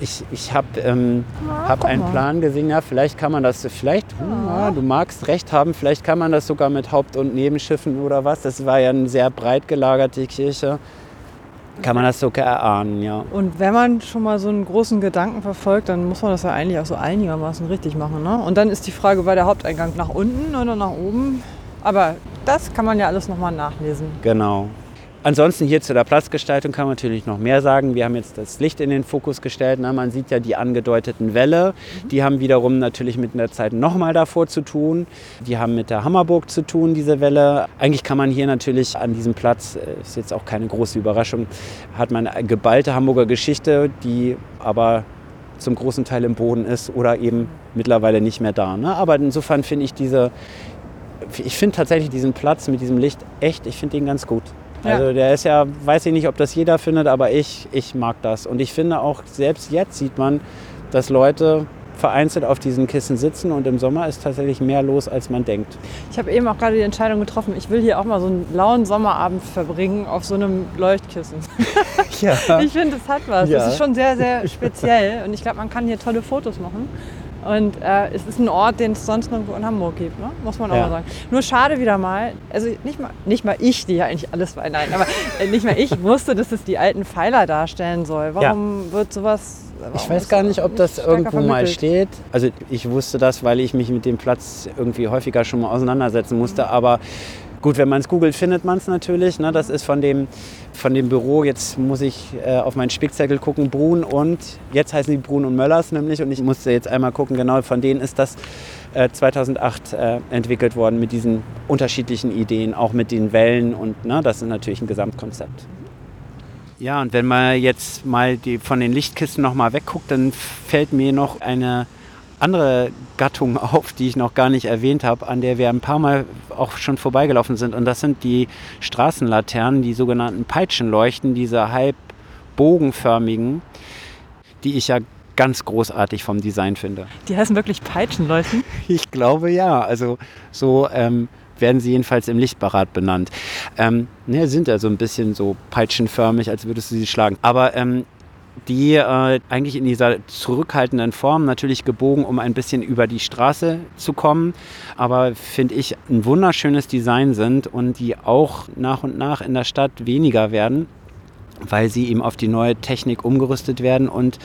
ich, ich habe ähm, hab einen. Plan gesehen, ja, vielleicht kann man das, vielleicht, hm, ja, du magst recht haben, vielleicht kann man das sogar mit Haupt- und Nebenschiffen oder was. Das war ja eine sehr breit gelagerte Kirche. Kann man das sogar erahnen, ja. Und wenn man schon mal so einen großen Gedanken verfolgt, dann muss man das ja eigentlich auch so einigermaßen richtig machen. Ne? Und dann ist die Frage, war der Haupteingang nach unten oder nach oben? Aber das kann man ja alles nochmal nachlesen. Genau. Ansonsten hier zu der Platzgestaltung kann man natürlich noch mehr sagen. Wir haben jetzt das Licht in den Fokus gestellt. Na, man sieht ja die angedeuteten Wälle. Die haben wiederum natürlich mit der Zeit nochmal davor zu tun. Die haben mit der Hammerburg zu tun, diese Wälle. Eigentlich kann man hier natürlich an diesem Platz, äh, ist jetzt auch keine große Überraschung, hat man eine geballte Hamburger Geschichte, die aber zum großen Teil im Boden ist oder eben mittlerweile nicht mehr da. Ne? Aber insofern finde ich diese, ich finde tatsächlich diesen Platz mit diesem Licht echt, ich finde ihn ganz gut. Ja. Also der ist ja, weiß ich nicht, ob das jeder findet, aber ich, ich mag das. Und ich finde auch, selbst jetzt sieht man, dass Leute vereinzelt auf diesen Kissen sitzen und im Sommer ist tatsächlich mehr los, als man denkt. Ich habe eben auch gerade die Entscheidung getroffen, ich will hier auch mal so einen lauen Sommerabend verbringen auf so einem Leuchtkissen. Ja. Ich finde, es hat was. Ja. Es ist schon sehr, sehr speziell und ich glaube, man kann hier tolle Fotos machen. Und äh, es ist ein Ort, den es sonst nirgendwo in Hamburg gibt, ne? muss man auch Ja. mal sagen. Nur schade wieder mal, also nicht mal, nicht mal ich, die ja eigentlich alles war, nein, aber äh, nicht mal ich wusste, dass es die alten Pfeiler darstellen soll. Warum wird sowas... Warum Ich weiß gar nicht, ob das irgendwo mal vermittelt? steht. Also ich wusste das, weil ich mich mit dem Platz irgendwie häufiger schon mal auseinandersetzen musste. Aber gut, wenn man es googelt, findet man es natürlich. Ne? Das ist von dem, von dem Büro, jetzt muss ich äh, auf meinen Spickzettel gucken, Brun und, jetzt heißen die Brun und Möllers nämlich. Und ich musste jetzt einmal gucken, genau von denen ist das äh, 2008 äh, entwickelt worden mit diesen unterschiedlichen Ideen, auch mit den Wellen. Und ne, das ist natürlich ein Gesamtkonzept. Ja, und wenn man jetzt mal die, von den Lichtkisten noch mal wegguckt, dann fällt mir noch eine andere Gattung auf, die ich noch gar nicht erwähnt habe, an der wir ein paar Mal auch schon vorbeigelaufen sind. Und das sind die Straßenlaternen, die sogenannten Peitschenleuchten, diese halb bogenförmigen, die ich ja ganz großartig vom Design finde. Die heißen wirklich Peitschenleuchten. Ich glaube ja. Also so ähm, werden sie jedenfalls im Lichtbarat benannt. Ähm, ne, sind ja so ein bisschen so peitschenförmig, als würdest du sie schlagen. Aber ähm, die äh, eigentlich in dieser zurückhaltenden Form natürlich gebogen, um ein bisschen über die Straße zu kommen, aber finde ich ein wunderschönes Design sind und die auch nach und nach in der Stadt weniger werden, weil sie eben auf die neue Technik umgerüstet werden und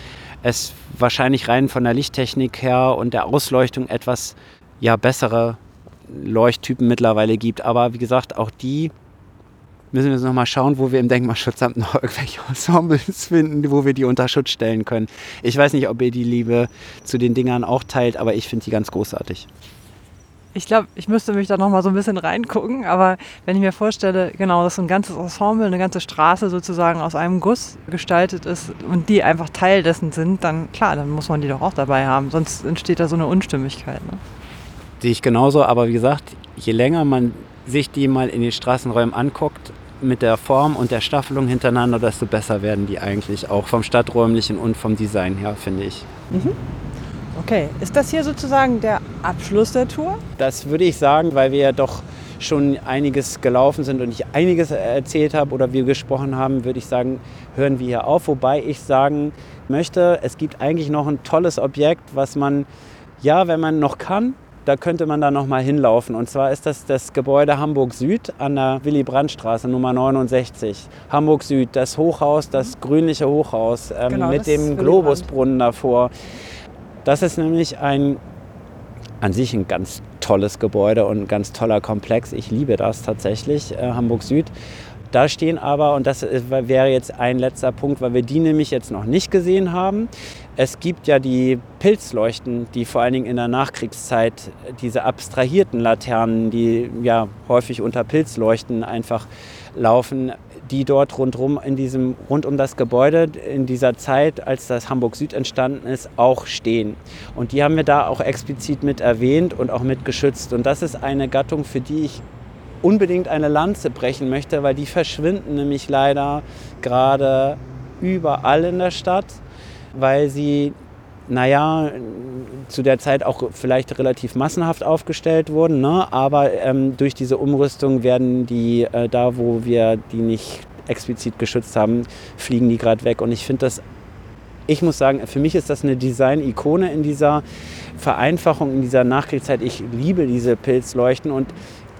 es wahrscheinlich rein von der Lichttechnik her und der Ausleuchtung etwas ja, bessere Leuchttypen mittlerweile gibt. Aber wie gesagt, auch die müssen wir noch mal schauen, wo wir im Denkmalschutzamt noch irgendwelche Ensembles finden, wo wir die unter Schutz stellen können. Ich weiß nicht, ob ihr die Liebe zu den Dingern auch teilt, aber ich finde die ganz großartig. Ich glaube, ich müsste mich da noch mal so ein bisschen reingucken, aber wenn ich mir vorstelle, genau, dass so ein ganzes Ensemble, eine ganze Straße sozusagen aus einem Guss gestaltet ist und die einfach Teil dessen sind, dann klar, dann muss man die doch auch dabei haben, sonst entsteht da so eine Unstimmigkeit. Ne? Sehe ich genauso, aber wie gesagt, je länger man sich die mal in den Straßenräumen anguckt, mit der Form und der Staffelung hintereinander, desto besser werden die eigentlich auch vom stadträumlichen und vom Design her, finde ich. Mhm. Okay, ist das hier sozusagen der Abschluss der Tour? Das würde ich sagen, weil wir ja doch schon einiges gelaufen sind und ich einiges erzählt habe oder wir gesprochen haben, würde ich sagen, hören wir hier auf. Wobei ich sagen möchte, es gibt eigentlich noch ein tolles Objekt, was man, ja, wenn man noch kann, da könnte man da noch mal hinlaufen. Und zwar ist das das Gebäude Hamburg Süd an der Willy-Brandt-Straße Nummer 69. Hamburg Süd, das Hochhaus, das grünliche Hochhaus ähm, genau, mit dem Globusbrunnen davor. Das ist nämlich ein an sich ein ganz tolles Gebäude und ein ganz toller Komplex. Ich liebe das tatsächlich, äh, Hamburg Süd. Da stehen aber, und das wäre jetzt ein letzter Punkt, weil wir die nämlich jetzt noch nicht gesehen haben. Es gibt ja die Pilzleuchten, die vor allen Dingen in der Nachkriegszeit diese abstrahierten Laternen, die ja häufig unter Pilzleuchten einfach laufen, die dort rundherum in diesem, rund um das Gebäude in dieser Zeit, als das Hamburg Süd entstanden ist, auch stehen. Und die haben wir da auch explizit mit erwähnt und auch mit geschützt. Und das ist eine Gattung, für die ich unbedingt eine Lanze brechen möchte, weil die verschwinden nämlich leider gerade überall in der Stadt, weil sie naja, zu der Zeit auch vielleicht relativ massenhaft aufgestellt wurden. Ne? Aber ähm, durch diese Umrüstung werden die, äh, da wo wir die nicht explizit geschützt haben, fliegen die gerade weg. Und ich finde das, ich muss sagen, für mich ist das eine Design-Ikone in dieser Vereinfachung, in dieser Nachkriegszeit. Ich liebe diese Pilzleuchten und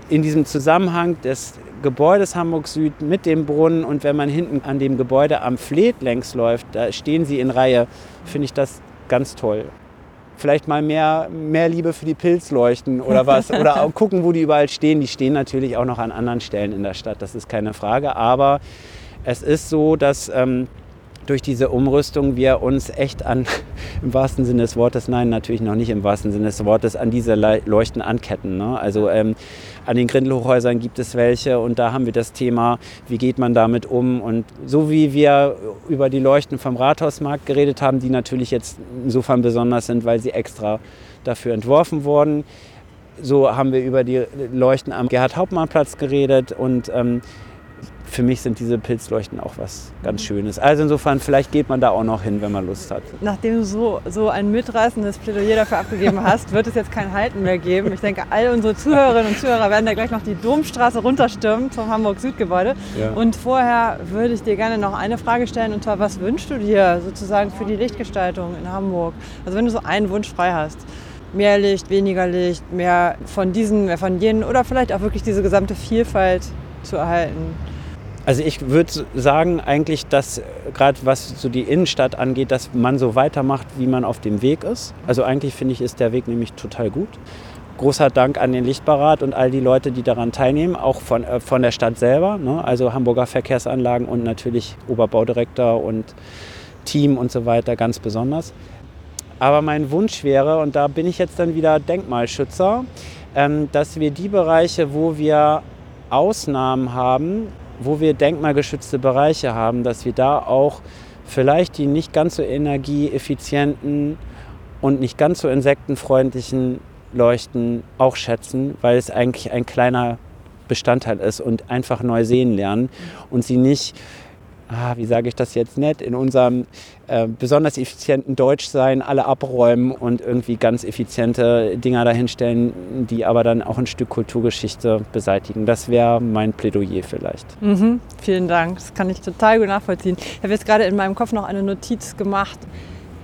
in diesem Zusammenhang des Gebäudes Hamburg Süd mit dem Brunnen und wenn man hinten an dem Gebäude am Fleet längs läuft, da stehen sie in Reihe, finde ich das ganz toll. Vielleicht mal mehr, mehr Liebe für die Pilzleuchten oder was. Oder auch gucken, wo die überall stehen. Die stehen natürlich auch noch an anderen Stellen in der Stadt, das ist keine Frage. Aber es ist so, dass ähm, durch diese Umrüstung wir uns echt an, im wahrsten Sinne des Wortes, nein, natürlich noch nicht im wahrsten Sinne des Wortes, an diese Leuchten anketten. Ne? Also ähm, an den Grindelhochhäusern gibt es welche und da haben wir das Thema, wie geht man damit um. Und so wie wir über die Leuchten vom Rathausmarkt geredet haben, die natürlich jetzt insofern besonders sind, weil sie extra dafür entworfen wurden, so haben wir über die Leuchten am Gerhard-Hauptmann-Platz geredet und ähm, für mich sind diese Pilzleuchten auch was ganz Schönes. Also insofern, vielleicht geht man da auch noch hin, wenn man Lust hat. Nachdem du so, so ein mitreißendes Plädoyer dafür abgegeben hast, wird es jetzt kein Halten mehr geben. Ich denke, all unsere Zuhörerinnen und Zuhörer werden da gleich noch die Domstraße runterstürmen zum Hamburg-Süd-Gebäude. Ja. Und vorher würde ich dir gerne noch eine Frage stellen, und zwar, was wünschst du dir sozusagen für die Lichtgestaltung in Hamburg? Also wenn du so einen Wunsch frei hast mehr Licht, weniger Licht, mehr von diesen, mehr von jenen oder vielleicht auch wirklich diese gesamte Vielfalt zu erhalten. Also ich würde sagen eigentlich, dass gerade was so die Innenstadt angeht, dass man so weitermacht, wie man auf dem Weg ist. Also eigentlich finde ich, ist der Weg nämlich total gut. Großer Dank an den Lichtbarat und all die Leute, die daran teilnehmen, auch von, äh, von der Stadt selber, ne? also Hamburger Verkehrsanlagen und natürlich Oberbaudirektor und Team und so weiter ganz besonders. Aber mein Wunsch wäre, und da bin ich jetzt dann wieder Denkmalschützer, ähm, dass wir die Bereiche, wo wir Ausnahmen haben, wo wir denkmalgeschützte Bereiche haben, dass wir da auch vielleicht die nicht ganz so energieeffizienten und nicht ganz so insektenfreundlichen Leuchten auch schätzen, weil es eigentlich ein kleiner Bestandteil ist und einfach neu sehen lernen und sie nicht ah, wie sage ich das jetzt nett, in unserem äh, besonders effizienten Deutschsein alle abräumen und irgendwie ganz effiziente Dinger dahinstellen, die aber dann auch ein Stück Kulturgeschichte beseitigen. Das wäre mein Plädoyer vielleicht. Mhm, vielen Dank, das kann ich total gut nachvollziehen. Ich habe jetzt gerade in meinem Kopf noch eine Notiz gemacht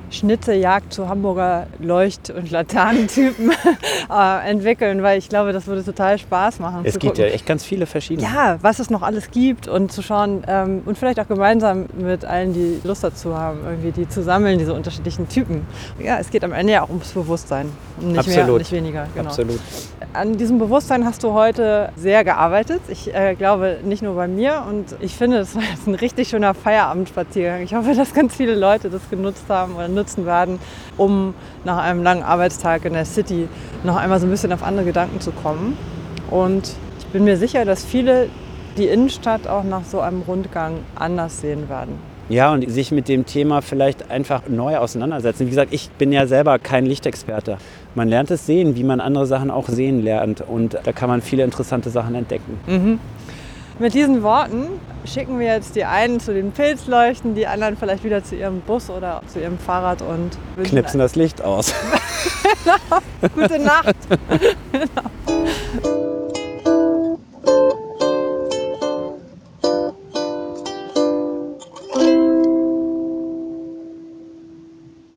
Schnitzejagd zu Hamburger Leucht- und Laternentypen äh, entwickeln, weil ich glaube, das würde total Spaß machen. Es gibt gucken. ja echt ganz viele verschiedene. Ja, was es noch alles gibt und zu schauen ähm, und vielleicht auch gemeinsam mit allen, die Lust dazu haben, irgendwie die zu sammeln, diese unterschiedlichen Typen. Ja, es geht am Ende ja auch ums Bewusstsein. Nicht Absolut. mehr, nicht weniger. Genau. Absolut. an diesem Bewusstsein hast du heute sehr gearbeitet. Ich äh, glaube nicht nur bei mir und ich finde, es war jetzt ein richtig schöner Feierabendspaziergang. Ich hoffe, dass ganz viele Leute das genutzt haben oder nutzen werden, um nach einem langen Arbeitstag in der City noch einmal so ein bisschen auf andere Gedanken zu kommen. Und ich bin mir sicher, dass viele die Innenstadt auch nach so einem Rundgang anders sehen werden. Ja, und sich mit dem Thema vielleicht einfach neu auseinandersetzen. Wie gesagt, ich bin ja selber kein Lichtexperte. Man lernt es sehen, wie man andere Sachen auch sehen lernt. Und da kann man viele interessante Sachen entdecken. Mhm. Mit diesen Worten schicken wir jetzt die einen zu den Pilzleuchten, die anderen vielleicht wieder zu ihrem Bus oder zu ihrem Fahrrad und knipsen das Licht aus. genau. Gute Nacht. genau.